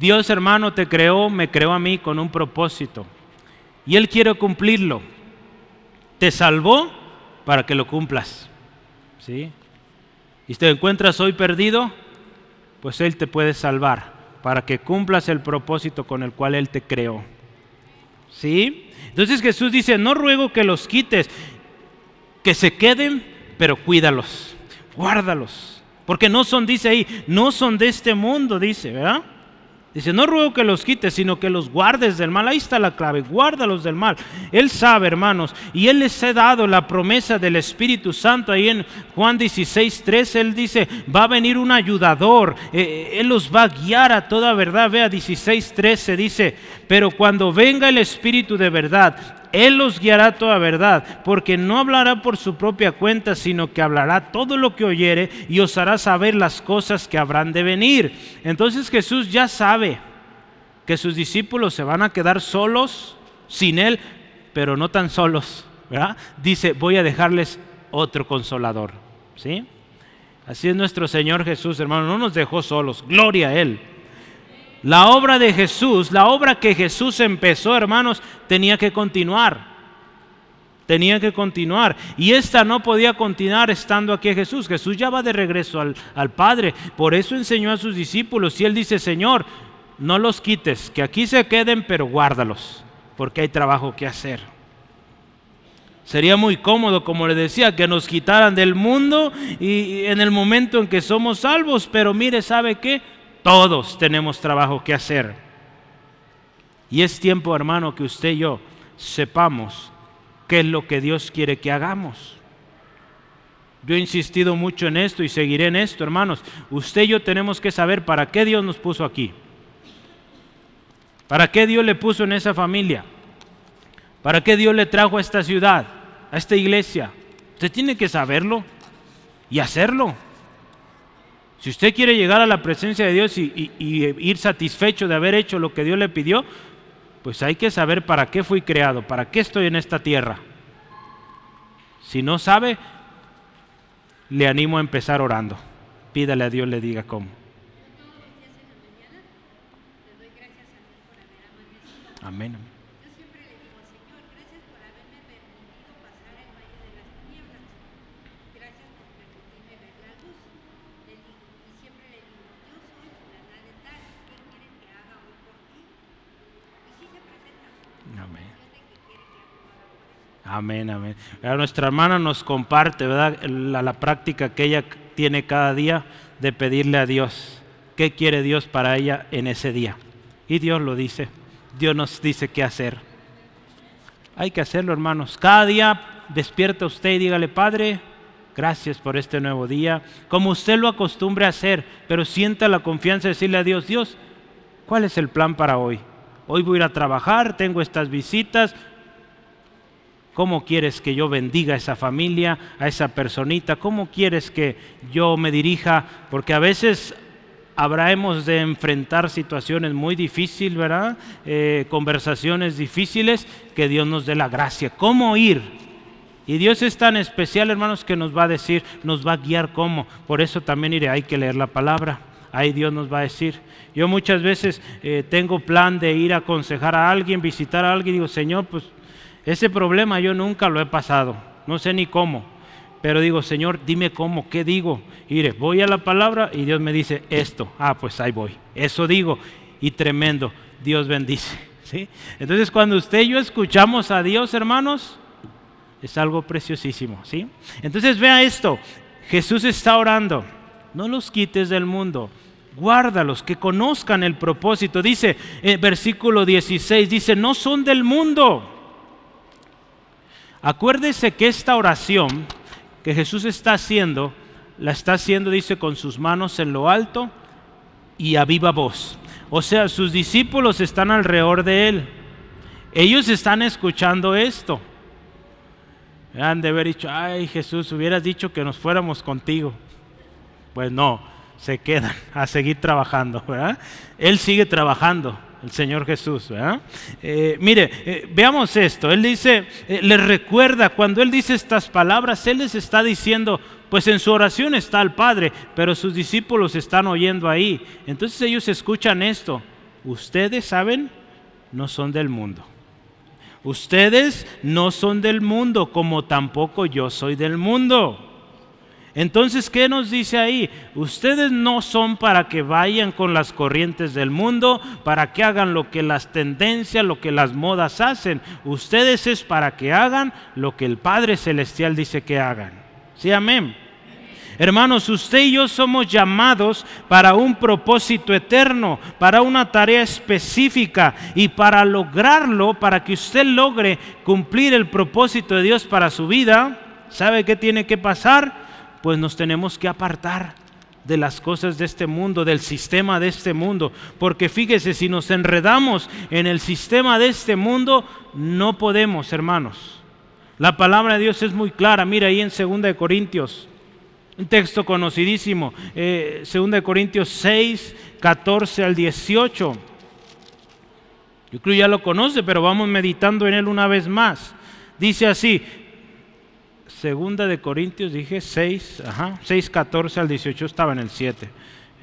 Dios hermano te creó, me creó a mí con un propósito. Y Él quiere cumplirlo. Te salvó para que lo cumplas. ¿Sí? Y si te encuentras hoy perdido, pues Él te puede salvar para que cumplas el propósito con el cual Él te creó. ¿Sí? Entonces Jesús dice, no ruego que los quites, que se queden, pero cuídalos, guárdalos. Porque no son, dice ahí, no son de este mundo, dice, ¿verdad? Dice, no ruego que los quites, sino que los guardes del mal. Ahí está la clave, guárdalos del mal. Él sabe, hermanos, y Él les ha dado la promesa del Espíritu Santo. Ahí en Juan 16, 13, Él dice, va a venir un ayudador. Eh, eh, él los va a guiar a toda verdad. Vea 16, 13, dice, pero cuando venga el Espíritu de verdad, él los guiará toda verdad, porque no hablará por su propia cuenta, sino que hablará todo lo que oyere y os hará saber las cosas que habrán de venir. Entonces Jesús ya sabe que sus discípulos se van a quedar solos sin Él, pero no tan solos. Dice, voy a dejarles otro consolador. ¿Sí? Así es nuestro Señor Jesús, hermano, no nos dejó solos. Gloria a Él. La obra de Jesús, la obra que Jesús empezó, hermanos, tenía que continuar. Tenía que continuar. Y esta no podía continuar estando aquí Jesús. Jesús ya va de regreso al, al Padre. Por eso enseñó a sus discípulos. Y él dice, Señor, no los quites, que aquí se queden, pero guárdalos, porque hay trabajo que hacer. Sería muy cómodo, como le decía, que nos quitaran del mundo y en el momento en que somos salvos, pero mire, ¿sabe qué? Todos tenemos trabajo que hacer. Y es tiempo, hermano, que usted y yo sepamos qué es lo que Dios quiere que hagamos. Yo he insistido mucho en esto y seguiré en esto, hermanos. Usted y yo tenemos que saber para qué Dios nos puso aquí. ¿Para qué Dios le puso en esa familia? ¿Para qué Dios le trajo a esta ciudad, a esta iglesia? Usted tiene que saberlo y hacerlo. Si usted quiere llegar a la presencia de Dios y, ir satisfecho de haber hecho lo que Dios le pidió, pues hay que saber para qué fui creado, para qué estoy en esta tierra. Si no sabe, le animo a empezar orando. Pídale a Dios, le diga cómo. Amén. Amén, amén. nuestra hermana nos comparte, ¿verdad? La, práctica que ella tiene cada día de pedirle a Dios qué quiere Dios para ella en ese día. Y Dios lo dice. Dios nos dice qué hacer. Hay que hacerlo, hermanos. Cada día despierta usted y dígale, Padre, gracias por este nuevo día. Como usted lo acostumbre a hacer, pero sienta la confianza de decirle a Dios, Dios, ¿cuál es el plan para hoy? Hoy voy a ir a trabajar, tengo estas visitas, ¿Cómo quieres que yo bendiga a esa familia, a esa personita? ¿Cómo quieres que yo me dirija? Porque a veces habremos de enfrentar situaciones muy difíciles, ¿verdad? Eh, conversaciones difíciles, que Dios nos dé la gracia. ¿Cómo ir? Y Dios es tan especial, hermanos, que nos va a decir, nos va a guiar cómo. Por eso también iré, hay que leer la palabra. Ahí Dios nos va a decir. Yo muchas veces eh, tengo plan de ir a aconsejar a alguien, visitar a alguien, y digo, Señor, pues ese problema yo nunca lo he pasado, no sé ni cómo, pero digo, Señor, dime cómo, ¿qué digo? Mire, voy a la palabra y Dios me dice esto, ah, pues ahí voy, eso digo, y tremendo, Dios bendice. ¿sí? Entonces cuando usted y yo escuchamos a Dios, hermanos, es algo preciosísimo. ¿sí? Entonces vea esto, Jesús está orando, no los quites del mundo, guárdalos, que conozcan el propósito. Dice, eh, versículo 16, dice, no son del mundo Acuérdese que esta oración que Jesús está haciendo, la está haciendo, dice, con sus manos en lo alto y a viva voz. O sea, sus discípulos están alrededor de él. Ellos están escuchando esto. Han de haber dicho, ay Jesús, hubieras dicho que nos fuéramos contigo. Pues no, se quedan a seguir trabajando. ¿verdad? Él sigue trabajando el Señor Jesús. Eh, mire, eh, veamos esto. Él dice, eh, les recuerda, cuando Él dice estas palabras, Él les está diciendo, pues en su oración está el Padre, pero sus discípulos están oyendo ahí. Entonces ellos escuchan esto. Ustedes saben, no son del mundo. Ustedes no son del mundo, como tampoco yo soy del mundo. Entonces, ¿qué nos dice ahí? Ustedes no son para que vayan con las corrientes del mundo, para que hagan lo que las tendencias, lo que las modas hacen. Ustedes es para que hagan lo que el Padre Celestial dice que hagan. ¿Sí, amén? Hermanos, usted y yo somos llamados para un propósito eterno, para una tarea específica y para lograrlo, para que usted logre cumplir el propósito de Dios para su vida, ¿sabe qué tiene que pasar? Pues nos tenemos que apartar de las cosas de este mundo, del sistema de este mundo. Porque fíjese, si nos enredamos en el sistema de este mundo, no podemos, hermanos. La palabra de Dios es muy clara. Mira ahí en 2 Corintios, un texto conocidísimo, eh, 2 Corintios 6, 14 al 18. Yo creo ya lo conoce, pero vamos meditando en él una vez más. Dice así, Segunda de Corintios, dije 6, ajá, 6, 14 al 18, estaba en el 7.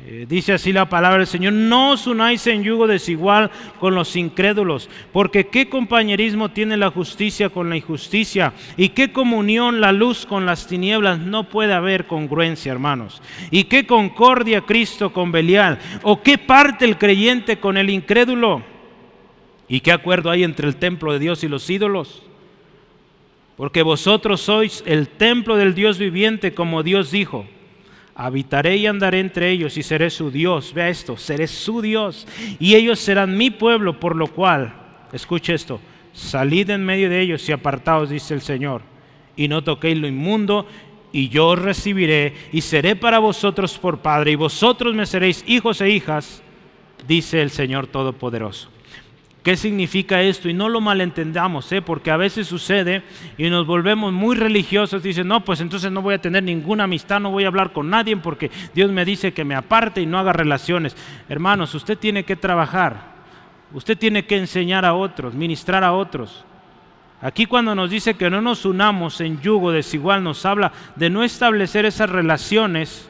Eh, dice así la palabra del Señor, no os unáis en yugo desigual con los incrédulos, porque qué compañerismo tiene la justicia con la injusticia y qué comunión la luz con las tinieblas, no puede haber congruencia, hermanos. Y qué concordia Cristo con Belial, o qué parte el creyente con el incrédulo, y qué acuerdo hay entre el templo de Dios y los ídolos porque vosotros sois el templo del Dios viviente, como Dios dijo. Habitaré y andaré entre ellos y seré su Dios. Vea esto, seré su Dios. Y ellos serán mi pueblo, por lo cual, escuche esto, salid en medio de ellos y apartaos, dice el Señor. Y no toquéis lo inmundo, y yo os recibiré y seré para vosotros por Padre, y vosotros me seréis hijos e hijas, dice el Señor Todopoderoso. ¿Qué significa esto? Y no lo malentendamos, ¿eh? porque a veces sucede y nos volvemos muy religiosos. Dicen, no, pues entonces no voy a tener ninguna amistad, no voy a hablar con nadie porque Dios me dice que me aparte y no haga relaciones. Hermanos, usted tiene que trabajar, usted tiene que enseñar a otros, ministrar a otros. Aquí cuando nos dice que no nos unamos en yugo desigual, nos habla de no establecer esas relaciones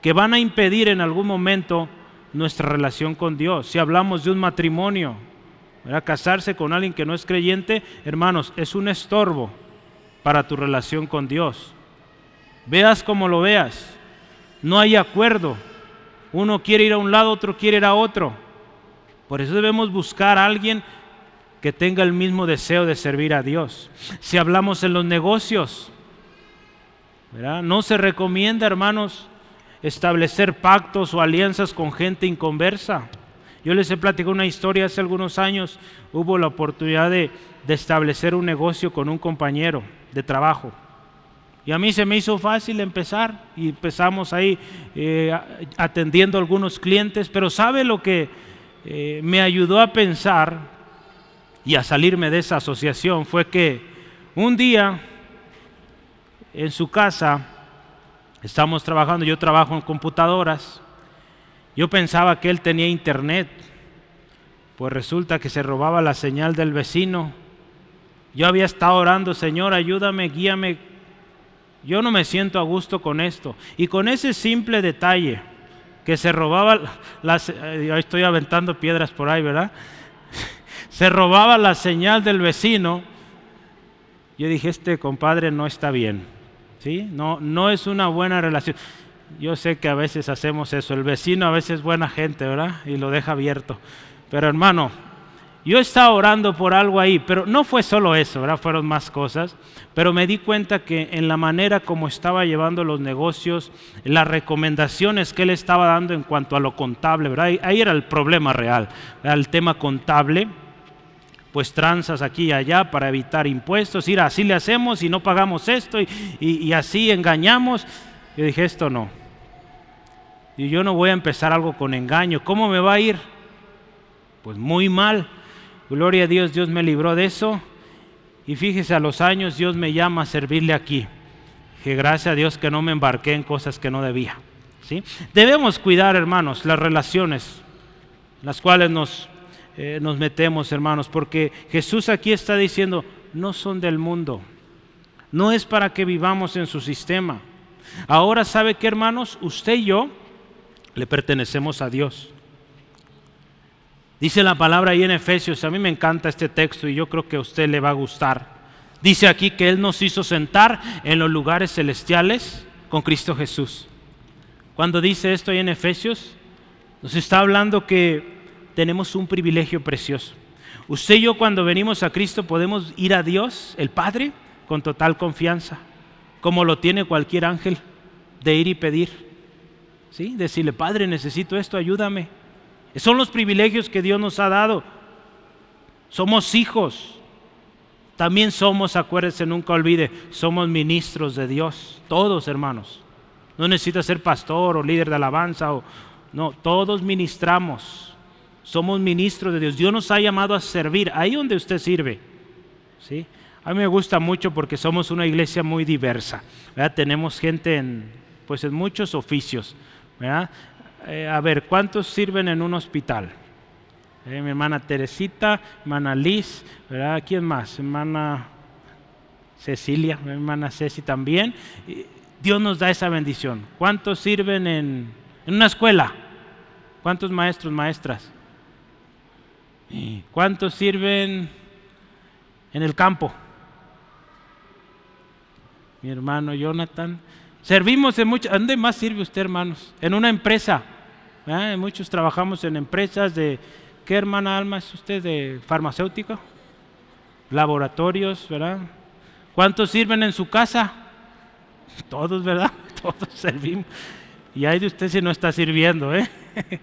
que van a impedir en algún momento nuestra relación con Dios. Si hablamos de un matrimonio, Casarse con alguien que no es creyente, hermanos, es un estorbo para tu relación con Dios. Veas como lo veas, no hay acuerdo. Uno quiere ir a un lado, otro quiere ir a otro. Por eso debemos buscar a alguien que tenga el mismo deseo de servir a Dios. Si hablamos en los negocios, no se recomienda, hermanos, establecer pactos o alianzas con gente inconversa. Yo les he platicado una historia hace algunos años, hubo la oportunidad de, establecer un negocio con un compañero de trabajo. Y a mí se me hizo fácil empezar y empezamos ahí eh, atendiendo a algunos clientes, pero ¿sabe lo que eh, me ayudó a pensar y a salirme de esa asociación? Fue que un día en su casa estamos trabajando, yo trabajo en computadoras, yo pensaba que él tenía internet, pues resulta que se robaba la señal del vecino. Yo había estado orando, Señor, ayúdame, guíame. Yo no me siento a gusto con esto. Y con ese simple detalle, que se robaba, la, estoy aventando piedras por ahí, ¿verdad? Se robaba la señal del vecino. Yo dije, este compadre no está bien. ¿Sí? No, no es una buena relación. Yo sé que a veces hacemos eso. El vecino a veces es buena gente, ¿verdad? Y lo deja abierto. Pero hermano, yo estaba orando por algo ahí, pero no fue solo eso, ¿verdad? Fueron más cosas. Pero me di cuenta que en la manera como estaba llevando los negocios, las recomendaciones que él estaba dando en cuanto a lo contable, ¿verdad? Ahí, era el problema real, era el tema contable pues tranzas aquí y allá para evitar impuestos, ir así le hacemos y no pagamos esto y así engañamos. Yo dije, esto no. Y yo no voy a empezar algo con engaño. ¿Cómo me va a ir? Pues muy mal. Gloria a Dios, Dios me libró de eso. Y fíjese, a los años Dios me llama a servirle aquí. Que gracias a Dios que no me embarqué en cosas que no debía. ¿sí? Debemos cuidar, hermanos, las relaciones, las cuales nos, eh, nos metemos, hermanos, porque Jesús aquí está diciendo, no son del mundo. No es para que vivamos en su sistema. Ahora sabe que hermanos, usted y yo le pertenecemos a Dios. Dice la palabra ahí en Efesios, a mí me encanta este texto y yo creo que a usted le va a gustar. Dice aquí que Él nos hizo sentar en los lugares celestiales con Cristo Jesús. Cuando dice esto ahí en Efesios, nos está hablando que tenemos un privilegio precioso. Usted y yo cuando venimos a Cristo podemos ir a Dios, el Padre, con total confianza como lo tiene cualquier ángel. de ir y pedir. ¿Sí? Decirle, Padre, necesito esto, ayúdame. Son los privilegios que Dios nos ha dado. Somos hijos. También somos, acuérdense, nunca olvide, somos ministros de Dios. Todos, hermanos. No necesita ser pastor o líder de alabanza. O, no, todos ministramos. Somos ministros de Dios. Dios nos ha llamado a servir ahí donde usted sirve. ¿sí? A mí me gusta mucho porque somos una iglesia muy diversa. Tenemos gente en, pues en muchos oficios. Eh, a ver, ¿cuántos sirven en un hospital? Eh, mi hermana Teresita, hermana Liz, ¿verdad? ¿Quién más? Hermana Cecilia, mi hermana Ceci también. Dios nos da esa bendición. ¿Cuántos sirven en, en una escuela? ¿Cuántos maestros, maestras? ¿Cuántos sirven en el campo? Mi hermano Jonathan. Servimos en muchas. ¿Dónde más sirve usted, hermanos? En una empresa. Muchos trabajamos en empresas de. ¿Qué hermana Alma es usted? ¿De farmacéutico? Laboratorios, ¿verdad? ¿Cuántos sirven en su casa? Todos, ¿verdad? Todos servimos. Y hay de usted si no está sirviendo, ¿eh?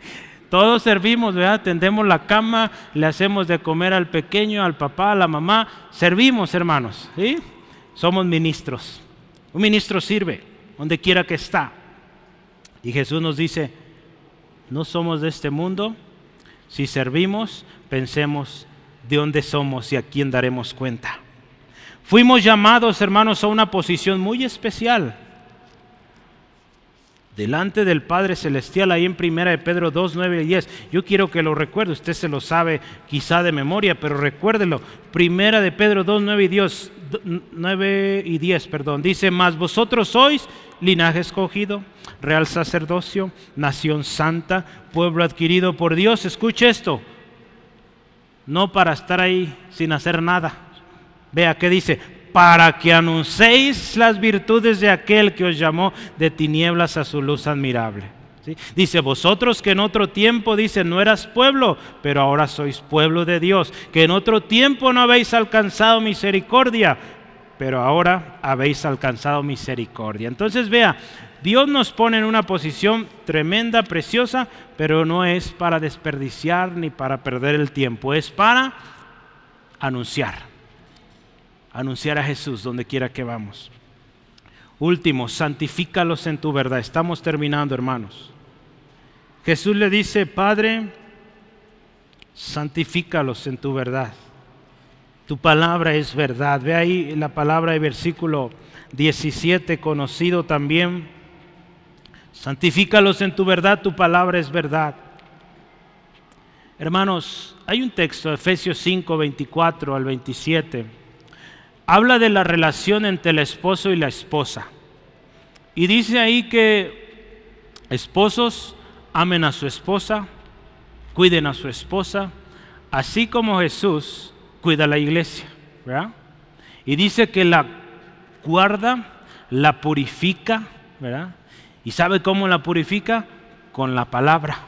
Todos servimos, ¿verdad? Tendemos la cama, le hacemos de comer al pequeño, al papá, a la mamá. Servimos, hermanos, ¿sí? Somos ministros. Un ministro sirve donde quiera que está. Y Jesús nos dice, no somos de este mundo. Si servimos, pensemos de dónde somos y a quién daremos cuenta. Fuimos llamados, hermanos, a una posición muy especial delante del Padre Celestial, ahí en primera de Pedro 2, 9 y 10. Yo quiero que lo recuerde, usted se lo sabe quizá de memoria, pero recuérdelo. Primera de Pedro 2, 9 y 10, 9 y 10, perdón. Dice, mas vosotros sois linaje escogido, real sacerdocio, nación santa, pueblo adquirido por Dios. Escuche esto, no para estar ahí sin hacer nada. Vea qué dice, para que anunciéis las virtudes de aquel que os llamó de tinieblas a su luz admirable. Dice, vosotros que en otro tiempo, dice, no eras pueblo, pero ahora sois pueblo de Dios, que en otro tiempo no habéis alcanzado misericordia, pero ahora habéis alcanzado misericordia. Entonces vea, Dios nos pone en una posición tremenda, preciosa, pero no es para desperdiciar ni para perder el tiempo, es para anunciar anunciar a Jesús donde quiera que vamos. Último, santifícalos en tu verdad. Estamos terminando, hermanos. Jesús le dice, Padre, santifícalos en tu verdad. Tu palabra es verdad. Ve ahí la palabra de versículo 17, conocido también. Santifícalos en tu verdad, tu palabra es verdad. Hermanos, hay un texto, Efesios 5, 24 al 27 habla de la relación entre el esposo y la esposa. Y dice ahí que esposos amen a su esposa, cuiden a su esposa, así como Jesús cuida a la iglesia. Y dice que la guarda, la purifica, ¿verdad? ¿Y sabe cómo la purifica? Con la palabra,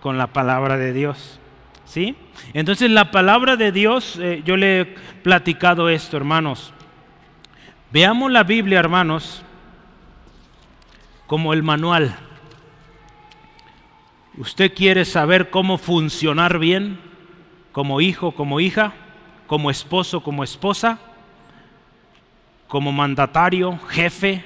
con la palabra de Dios. ¿Sí? Entonces la palabra de Dios, eh, yo le he platicado esto, hermanos. Veamos la Biblia, hermanos, como el manual. ¿Usted quiere saber cómo funcionar bien como hijo, como hija, como esposo, como esposa, como mandatario, jefe,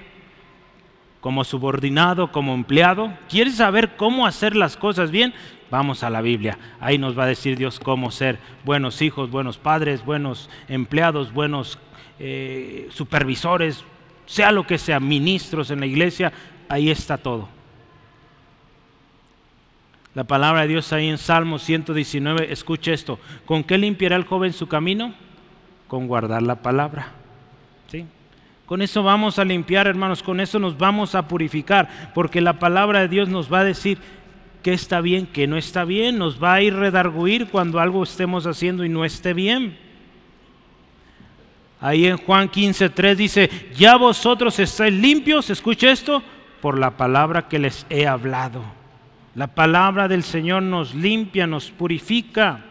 como subordinado, como empleado? ¿Quiere saber cómo hacer las cosas bien? Vamos a la Biblia. Ahí nos va a decir Dios cómo ser buenos hijos, buenos padres, buenos empleados, buenos eh, supervisores, sea lo que sea, ministros en la iglesia. Ahí está todo. La palabra de Dios ahí en Salmo 119, escuche esto. ¿Con qué limpiará el joven su camino? Con guardar la palabra. ¿Sí? Con eso vamos a limpiar, hermanos, con eso nos vamos a purificar, porque la palabra de Dios nos va a decir qué está bien, qué no está bien, nos va a ir redarguir cuando algo estemos haciendo y no esté bien. Ahí en Juan 15, dice, ya vosotros estáis limpios, escuche esto, por la palabra que les he hablado. La palabra del Señor nos limpia, nos purifica.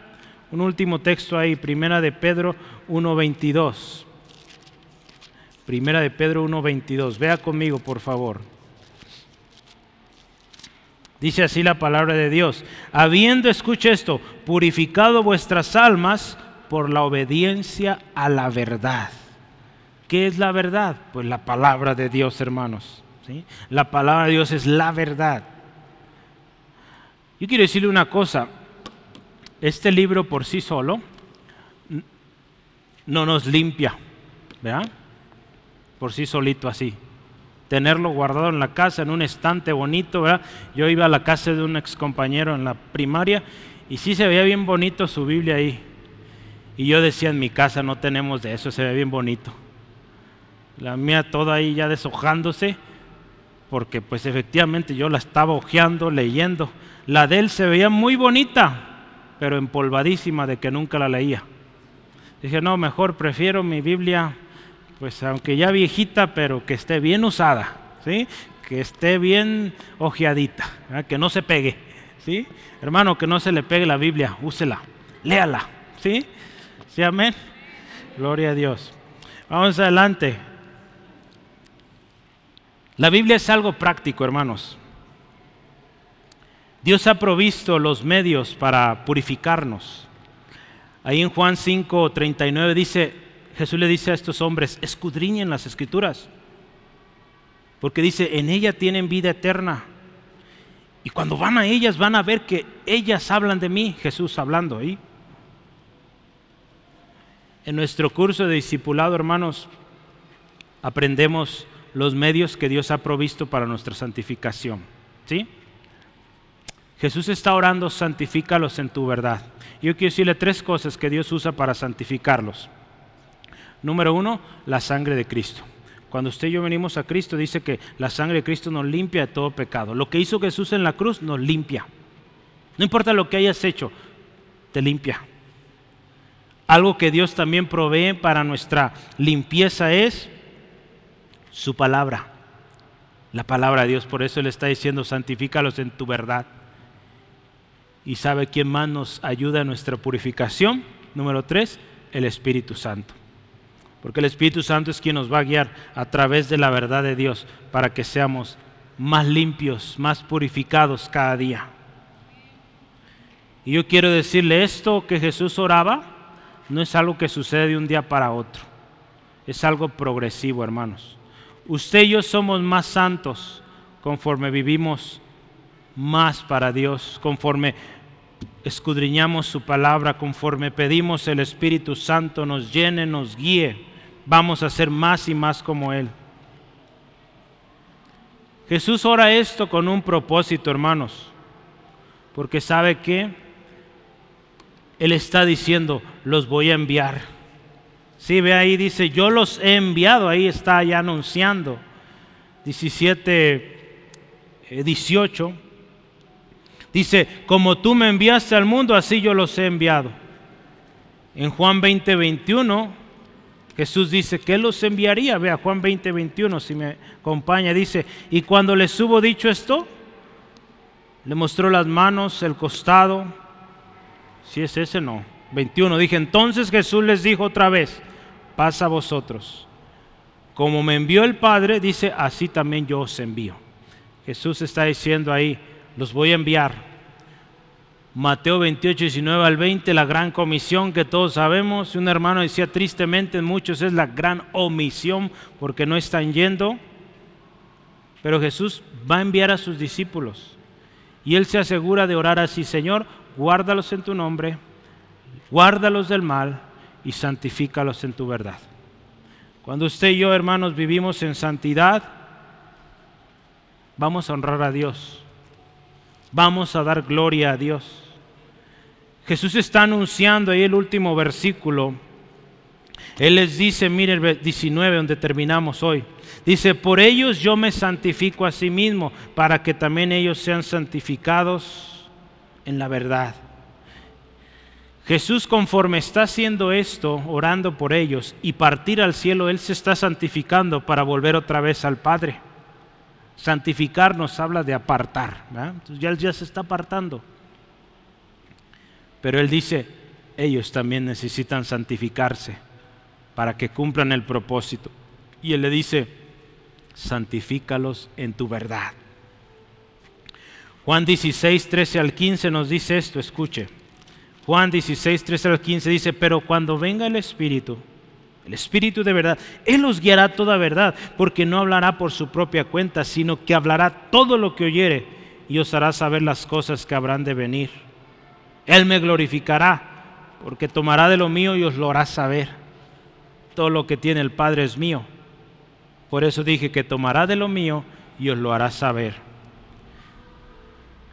Un último texto ahí, Primera de Pedro 1.22. Primera de Pedro 1.22. Vea conmigo, por favor. Dice así la palabra de Dios. Habiendo, escucha esto, purificado vuestras almas por la obediencia a la verdad. ¿Qué es la verdad? Pues la palabra de Dios, hermanos. ¿sí? La palabra de Dios es la verdad. Yo quiero decirle una cosa. Este libro por sí solo no nos limpia, ¿verdad? Por sí solito así tenerlo guardado en la casa, en un estante bonito, ¿verdad? Yo iba a la casa de un ex compañero en la primaria y sí se veía bien bonito su Biblia ahí. Y yo decía, en mi casa no tenemos de eso, se ve bien bonito. La mía toda ahí ya deshojándose, porque pues efectivamente yo la estaba hojeando, leyendo. La de él se veía muy bonita, pero empolvadísima de que nunca la leía. Dije, no, mejor prefiero mi Biblia pues aunque ya viejita, pero que esté bien usada, ¿sí? que esté bien ojeadita, que no se pegue. ¿sí? Hermano, que no se le pegue la Biblia, úsela, léala. ¿sí? ¿Sí, amén? Gloria a Dios. Vamos adelante. La Biblia es algo práctico, hermanos. Dios ha provisto los medios para purificarnos. Ahí en Juan 5, 39 dice, Jesús le dice a estos hombres, escudriñen las escrituras, porque dice, en ella tienen vida eterna. Y cuando van a ellas van a ver que ellas hablan de mí, Jesús hablando ahí. En nuestro curso de discipulado, hermanos, aprendemos los medios que Dios ha provisto para nuestra santificación. ¿Sí? Jesús está orando, santifícalos en tu verdad. Yo quiero decirle tres cosas que Dios usa para santificarlos. Número uno, la sangre de Cristo. Cuando usted y yo venimos a Cristo, dice que la sangre de Cristo nos limpia de todo pecado. Lo que hizo Jesús en la cruz nos limpia. No importa lo que hayas hecho, te limpia. Algo que Dios también provee para nuestra limpieza es su palabra. La palabra de Dios, por eso le está diciendo, santifícalos en tu verdad. ¿Y sabe quién más nos ayuda en nuestra purificación? Número tres, el Espíritu Santo. Porque el Espíritu Santo es quien nos va a guiar a través de la verdad de Dios para que seamos más limpios, más purificados cada día. Y yo quiero decirle esto que Jesús oraba, no es algo que sucede de un día para otro. Es algo progresivo, hermanos. Usted y yo somos más santos conforme vivimos más para Dios, conforme escudriñamos su palabra, conforme pedimos el Espíritu Santo nos llene, nos guíe vamos a ser más y más como Él. Jesús ora esto con un propósito, hermanos, porque sabe que Él está diciendo, los voy a enviar. Sí, ve ahí, dice, yo los he enviado, ahí está ya anunciando. 17, 18. Eh, dice, como tú me enviaste al mundo, así yo los he enviado. En Juan 20, 21 Jesús dice que los enviaría. Vea Juan 20, 21, si me acompaña, dice, y cuando les hubo dicho esto, le mostró las manos, el costado. Si es ese, no. 21, dije, entonces Jesús les dijo otra vez, pasa a vosotros. Como me envió el Padre, dice, así también yo os envío. Jesús está diciendo ahí, los voy a enviar Mateo 28, 19 al 20, la gran comisión que todos sabemos. Un hermano decía tristemente en muchos es la gran omisión porque no están yendo. Pero Jesús va a enviar a sus discípulos y él se asegura de orar así, Señor, guárdalos en tu nombre, guárdalos del mal y santifícalos en tu verdad. Cuando usted y yo, hermanos, vivimos en santidad, vamos a honrar a Dios vamos a dar gloria a Dios. Jesús está anunciando ahí el último versículo. Él les dice, mire el 19 donde terminamos hoy. Dice, por ellos yo me santifico a sí mismo, para que también ellos sean santificados en la verdad. Jesús conforme está haciendo esto, orando por ellos y partir al cielo, Él se está santificando para volver otra vez al Padre. Santificar nos habla de apartar. Entonces ya ya se está apartando. Pero él dice, ellos también necesitan santificarse para que cumplan el propósito. Y él le dice, santifícalos en tu verdad. Juan 16, 13 al 15 nos dice esto, escuche. Juan 16, 13 al 15 dice, pero cuando venga el Espíritu, el Espíritu de verdad, Él os guiará toda verdad, porque no hablará por su propia cuenta, sino que hablará todo lo que oyere y os hará saber las cosas que habrán de venir. Él me glorificará, porque tomará de lo mío y os lo hará saber. Todo lo que tiene el Padre es mío. Por eso dije que tomará de lo mío y os lo hará saber.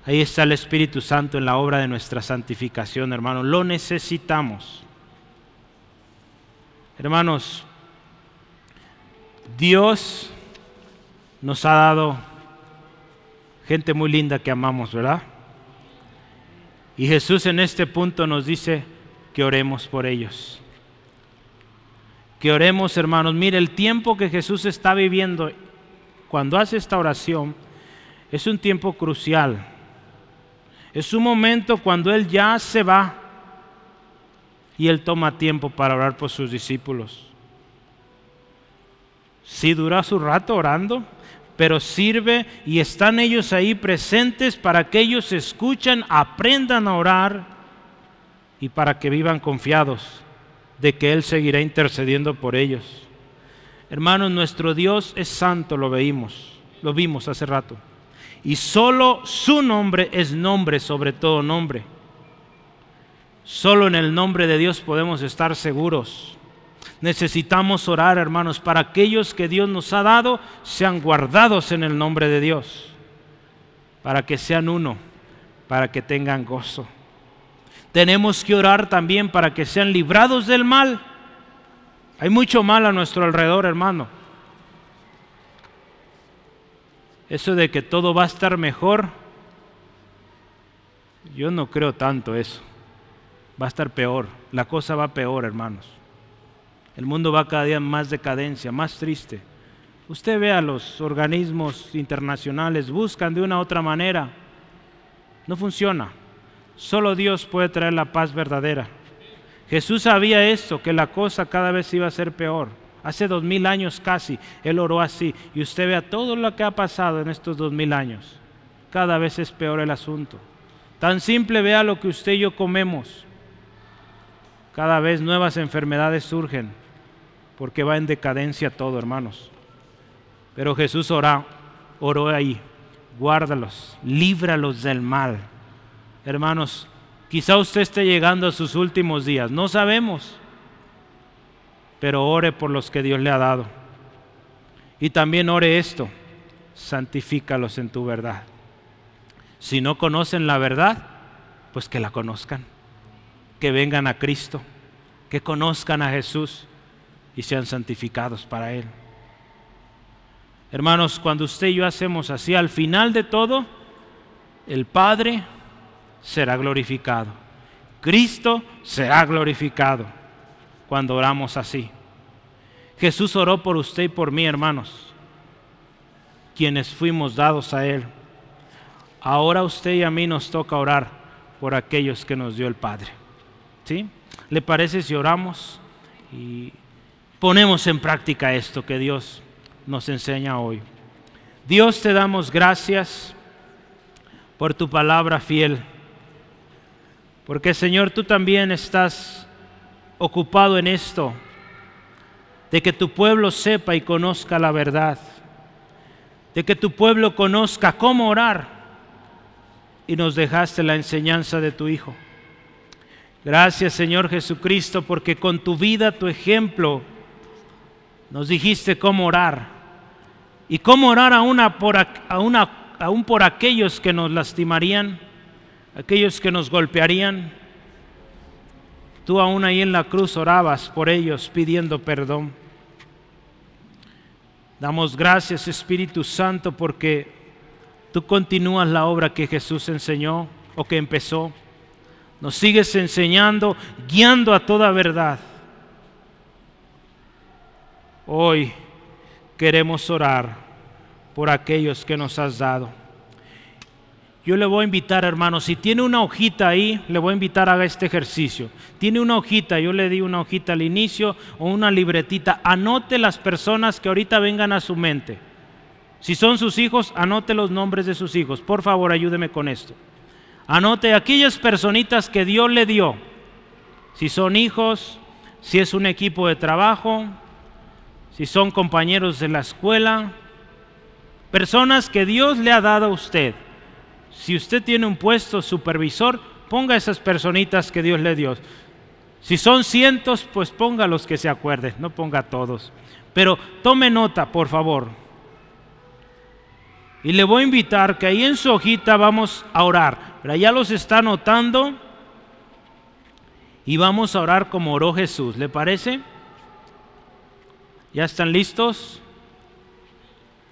Ahí está el Espíritu Santo en la obra de nuestra santificación, hermanos. Lo necesitamos. Hermanos, Dios nos ha dado gente muy linda que amamos, ¿verdad? Y Jesús en este punto nos dice que oremos por ellos. Que oremos, hermanos. Mire, el tiempo que Jesús está viviendo cuando hace esta oración es un tiempo crucial. Es un momento cuando Él ya se va y Él toma tiempo para orar por sus discípulos. Sí dura su rato orando, pero sirve y están ellos ahí presentes para que ellos escuchen, aprendan a orar y para que vivan confiados de que Él seguirá intercediendo por ellos. Hermanos, nuestro Dios es santo, lo veímos, lo vimos hace rato. Y solo su nombre es nombre sobre todo nombre. Solo en el nombre de Dios podemos estar seguros. Necesitamos orar, hermanos, para aquellos que Dios nos ha dado sean guardados en el nombre de Dios, para que sean uno, para que tengan gozo. Tenemos que orar también para que sean librados del mal. Hay mucho mal a nuestro alrededor, hermano. Eso de que todo va a estar mejor, yo no creo tanto eso va a estar peor, la cosa va peor, hermanos. El mundo va cada día más decadencia, más triste. Usted ve a los organismos internacionales, buscan de una u otra manera. No funciona. Solo Dios puede traer la paz verdadera. Jesús sabía esto, que la cosa cada vez iba a ser peor. Hace dos mil años casi, Él oró así. Y usted vea todo lo que ha pasado en estos dos mil años. Cada vez es peor el asunto. Tan simple vea lo que usted y yo comemos. Cada vez nuevas enfermedades surgen porque va en decadencia todo, hermanos. Pero Jesús oró, oró ahí, guárdalos, líbralos del mal. Hermanos, quizá usted esté llegando a sus últimos días, no sabemos, pero ore por los que Dios le ha dado. Y también ore esto, santifícalos en tu verdad. Si no conocen la verdad, pues que la conozcan que vengan a Cristo, que conozcan a Jesús y sean santificados para Él. Hermanos, cuando usted y yo hacemos así, al final de todo, el Padre será glorificado. Cristo será glorificado cuando oramos así. Jesús oró por usted y por mí, hermanos, quienes fuimos dados a Él. Ahora usted y a mí nos toca orar por aquellos que nos dio el Padre. ¿Sí? ¿Le parece si oramos y ponemos en práctica esto que Dios nos enseña hoy? Dios te damos gracias por tu palabra fiel, porque Señor, tú también estás ocupado en esto, de que tu pueblo sepa y conozca la verdad, de que tu pueblo conozca cómo orar, y nos dejaste la enseñanza de tu Hijo. Gracias Señor Jesucristo porque con tu vida, tu ejemplo, nos dijiste cómo orar. Y cómo orar a una por, a una, aún por aquellos que nos lastimarían, aquellos que nos golpearían. Tú aún ahí en la cruz orabas por ellos pidiendo perdón. Damos gracias Espíritu Santo porque tú continúas la obra que Jesús enseñó o que empezó nos sigues enseñando, guiando a toda verdad. Hoy queremos orar por aquellos que nos has dado. Yo le voy a invitar, hermano, si tiene una hojita ahí, le voy a invitar a este ejercicio. Tiene una hojita, yo le di una hojita al inicio o una libretita. Anote las personas que ahorita vengan a su mente. Si son sus hijos, anote los nombres de sus hijos. Por favor, ayúdeme con esto. Anote aquellas personitas que Dios le dio. Si son hijos, si es un equipo de trabajo, si son compañeros de la escuela, personas que Dios le ha dado a usted. Si usted tiene un puesto supervisor, ponga esas personitas que Dios le dio. Si son cientos, pues ponga los que se acuerden, no ponga todos. Pero tome nota, por favor. Y le voy a invitar que ahí en su hojita vamos a orar. Pero ya los está anotando. Y vamos a orar como oró Jesús. ¿Le parece? ¿Ya están listos?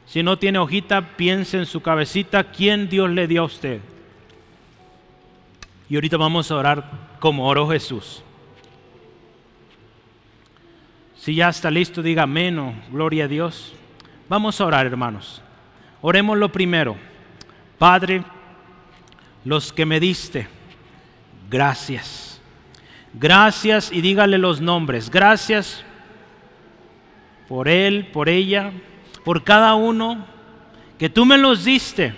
Si no tiene hojita, piense en su cabecita quién Dios le dio a usted. Y ahorita vamos a orar como oró Jesús. Si ya está listo, diga amén gloria a Dios. Vamos a orar, hermanos. Oremos lo primero. Padre, los que me diste, gracias. Gracias y dígale los nombres. Gracias por él, por ella, por cada uno que tú me los diste.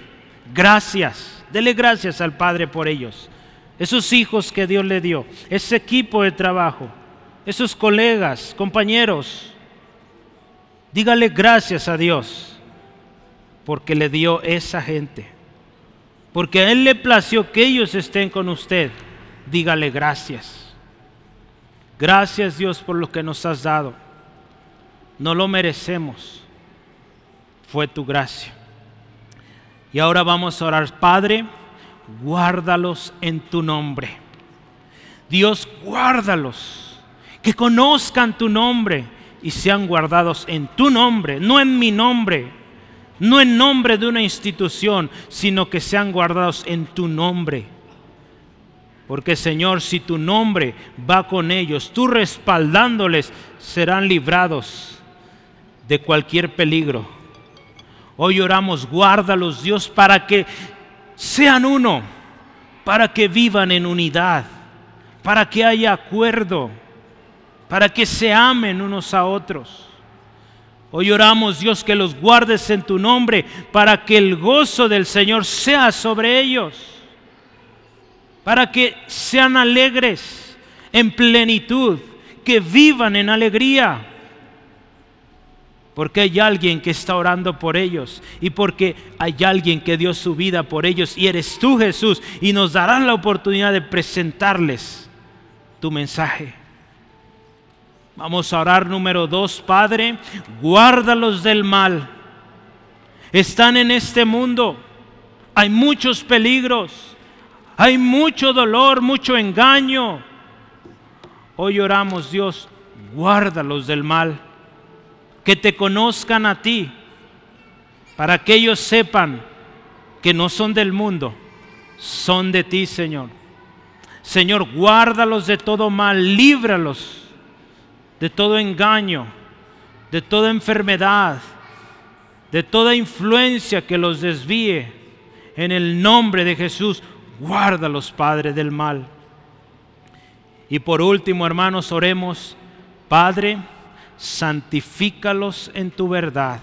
Gracias. Dele gracias al Padre por ellos esos hijos que Dios le dio, ese equipo de trabajo, esos colegas, compañeros. Dígale gracias a Dios porque le dio esa gente. Porque a Él le plació que ellos estén con usted. Dígale gracias. Gracias Dios por lo que nos has dado. No lo merecemos. Fue tu gracia. Y ahora vamos a orar, Padre guárdalos en tu nombre. Dios, guárdalos, que conozcan tu nombre y sean guardados en tu nombre, no en mi nombre, no en nombre de una institución, sino que sean guardados en tu nombre. Porque Señor, si tu nombre va con ellos, tú respaldándoles, serán librados de cualquier peligro. Hoy oramos, guárdalos Dios, para que sean uno, para que vivan en unidad, para que haya acuerdo, para que se amen unos a otros. Hoy oramos, Dios, que los guardes en tu nombre, para que el gozo del Señor sea sobre ellos, para que sean alegres en plenitud, que vivan en alegría porque hay alguien que está orando por ellos y porque hay alguien que dio su vida por ellos y eres tú Jesús y nos darán la oportunidad de presentarles tu mensaje. Vamos a orar número dos, Padre, guárdalos del mal. Están en este mundo, hay muchos peligros, hay mucho dolor, mucho engaño. Hoy oramos, Dios, guárdalos del mal que te conozcan a ti, para que ellos sepan que no son del mundo, son de ti, Señor. Señor, guárdalos de todo mal, líbralos de todo engaño, de toda enfermedad, de toda influencia que los desvíe. En el nombre de Jesús, guárdalos, Padre, del mal. Y por último, hermanos, oremos, Padre, santifícalos en tu verdad.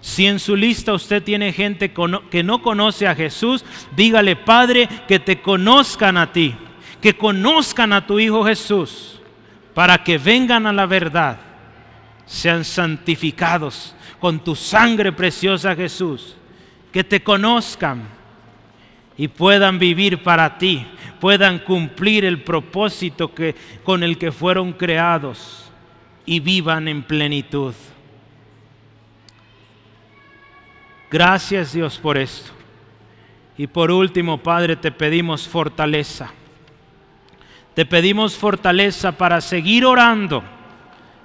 Si en su lista usted tiene gente que no conoce a Jesús, dígale, Padre, que te conozcan a ti, que conozcan a tu Hijo Jesús, para que vengan a la verdad, sean santificados con tu sangre preciosa, Jesús, que te conozcan y puedan vivir para ti, puedan cumplir el propósito que, con el que fueron creados y vivan en plenitud. Gracias Dios por esto. Y por último, Padre, te pedimos fortaleza. Te pedimos fortaleza para seguir orando.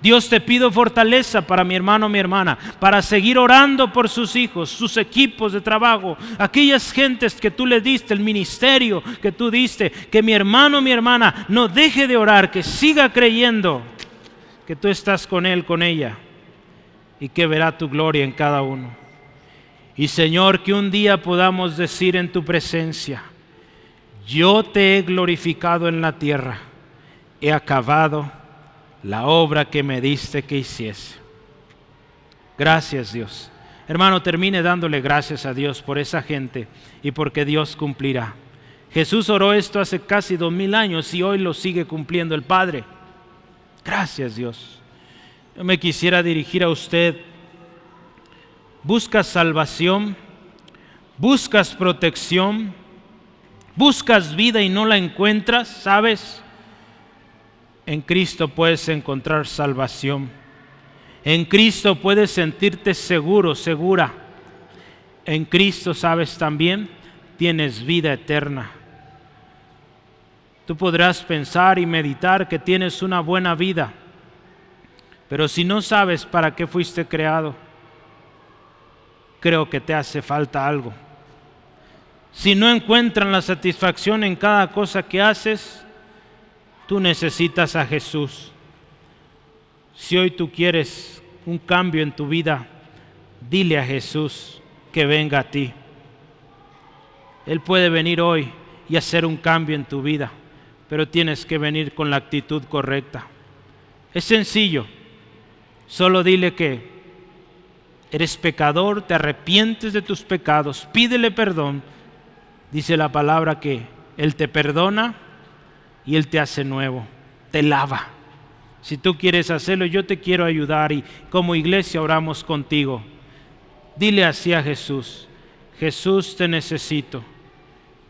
Dios te pido fortaleza para mi hermano, mi hermana, para seguir orando por sus hijos, sus equipos de trabajo, aquellas gentes que tú le diste, el ministerio que tú diste, que mi hermano, mi hermana no deje de orar, que siga creyendo que tú estás con Él, con ella, y que verá tu gloria en cada uno. Y Señor, que un día podamos decir en tu presencia, yo te he glorificado en la tierra, he acabado la obra que me diste que hiciese. Gracias Dios. Hermano, termine dándole gracias a Dios por esa gente y porque Dios cumplirá. Jesús oró esto hace casi dos mil años y hoy lo sigue cumpliendo el Padre. Gracias Dios. Yo me quisiera dirigir a usted. ¿Buscas salvación? ¿Buscas protección? ¿Buscas vida y no la encuentras? ¿Sabes? En Cristo puedes encontrar salvación. En Cristo puedes sentirte seguro, segura. En Cristo, sabes también, tienes vida eterna. Tú podrás pensar y meditar que tienes una buena vida, pero si no sabes para qué fuiste creado, creo que te hace falta algo. Si no encuentran la satisfacción en cada cosa que haces, tú necesitas a Jesús. Si hoy tú quieres un cambio en tu vida, dile a Jesús que venga a ti. Él puede venir hoy y hacer un cambio en tu vida pero tienes que venir con la actitud correcta. Es sencillo, solo dile que eres pecador, te arrepientes de tus pecados, pídele perdón. Dice la palabra que Él te perdona y Él te hace nuevo, te lava. Si tú quieres hacerlo, yo te quiero ayudar y como iglesia oramos contigo. Dile así a Jesús, Jesús te necesito,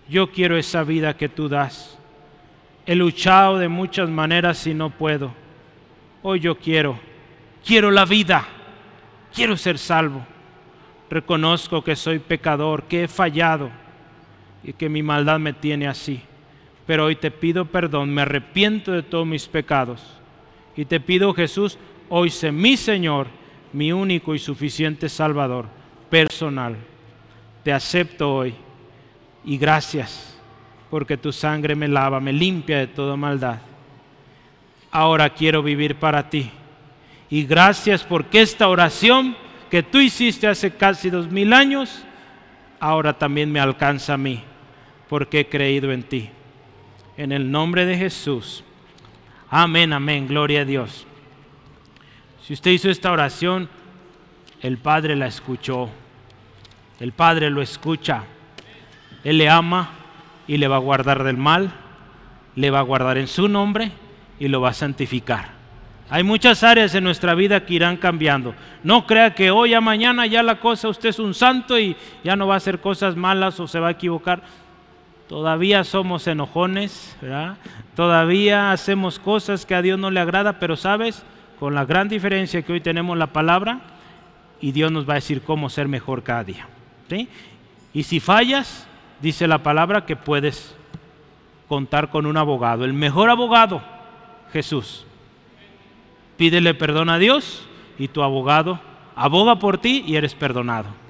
yo quiero esa vida que tú das. He luchado de muchas maneras y no puedo. Hoy yo quiero, quiero la vida, quiero ser salvo. Reconozco que soy pecador, que he fallado y que mi maldad me tiene así. Pero hoy te pido perdón, me arrepiento de todos mis pecados. Y te pido, Jesús, hoy sé mi Señor, mi único y suficiente Salvador personal. Te acepto hoy y gracias porque tu sangre me lava, me limpia de toda maldad. Ahora quiero vivir para ti. Y gracias porque esta oración que tú hiciste hace casi dos mil años, ahora también me alcanza a mí, porque he creído en ti. En el nombre de Jesús. Amén, amén, gloria a Dios. Si usted hizo esta oración, el Padre la escuchó. El Padre lo escucha. Él le ama y le va a guardar del mal, le va a guardar en su nombre y lo va a santificar. Hay muchas áreas en nuestra vida que irán cambiando. No crea que hoy a mañana ya la cosa, usted es un santo y ya no va a hacer cosas malas o se va a equivocar. Todavía somos enojones, todavía hacemos cosas que a Dios no le agrada, pero sabes, con la gran diferencia que hoy tenemos la palabra y Dios nos va a decir cómo ser mejor cada día. Y si fallas, dice la palabra que puedes contar con un abogado, el mejor abogado, Jesús. Pídele perdón a Dios y tu abogado aboga por ti y eres perdonado.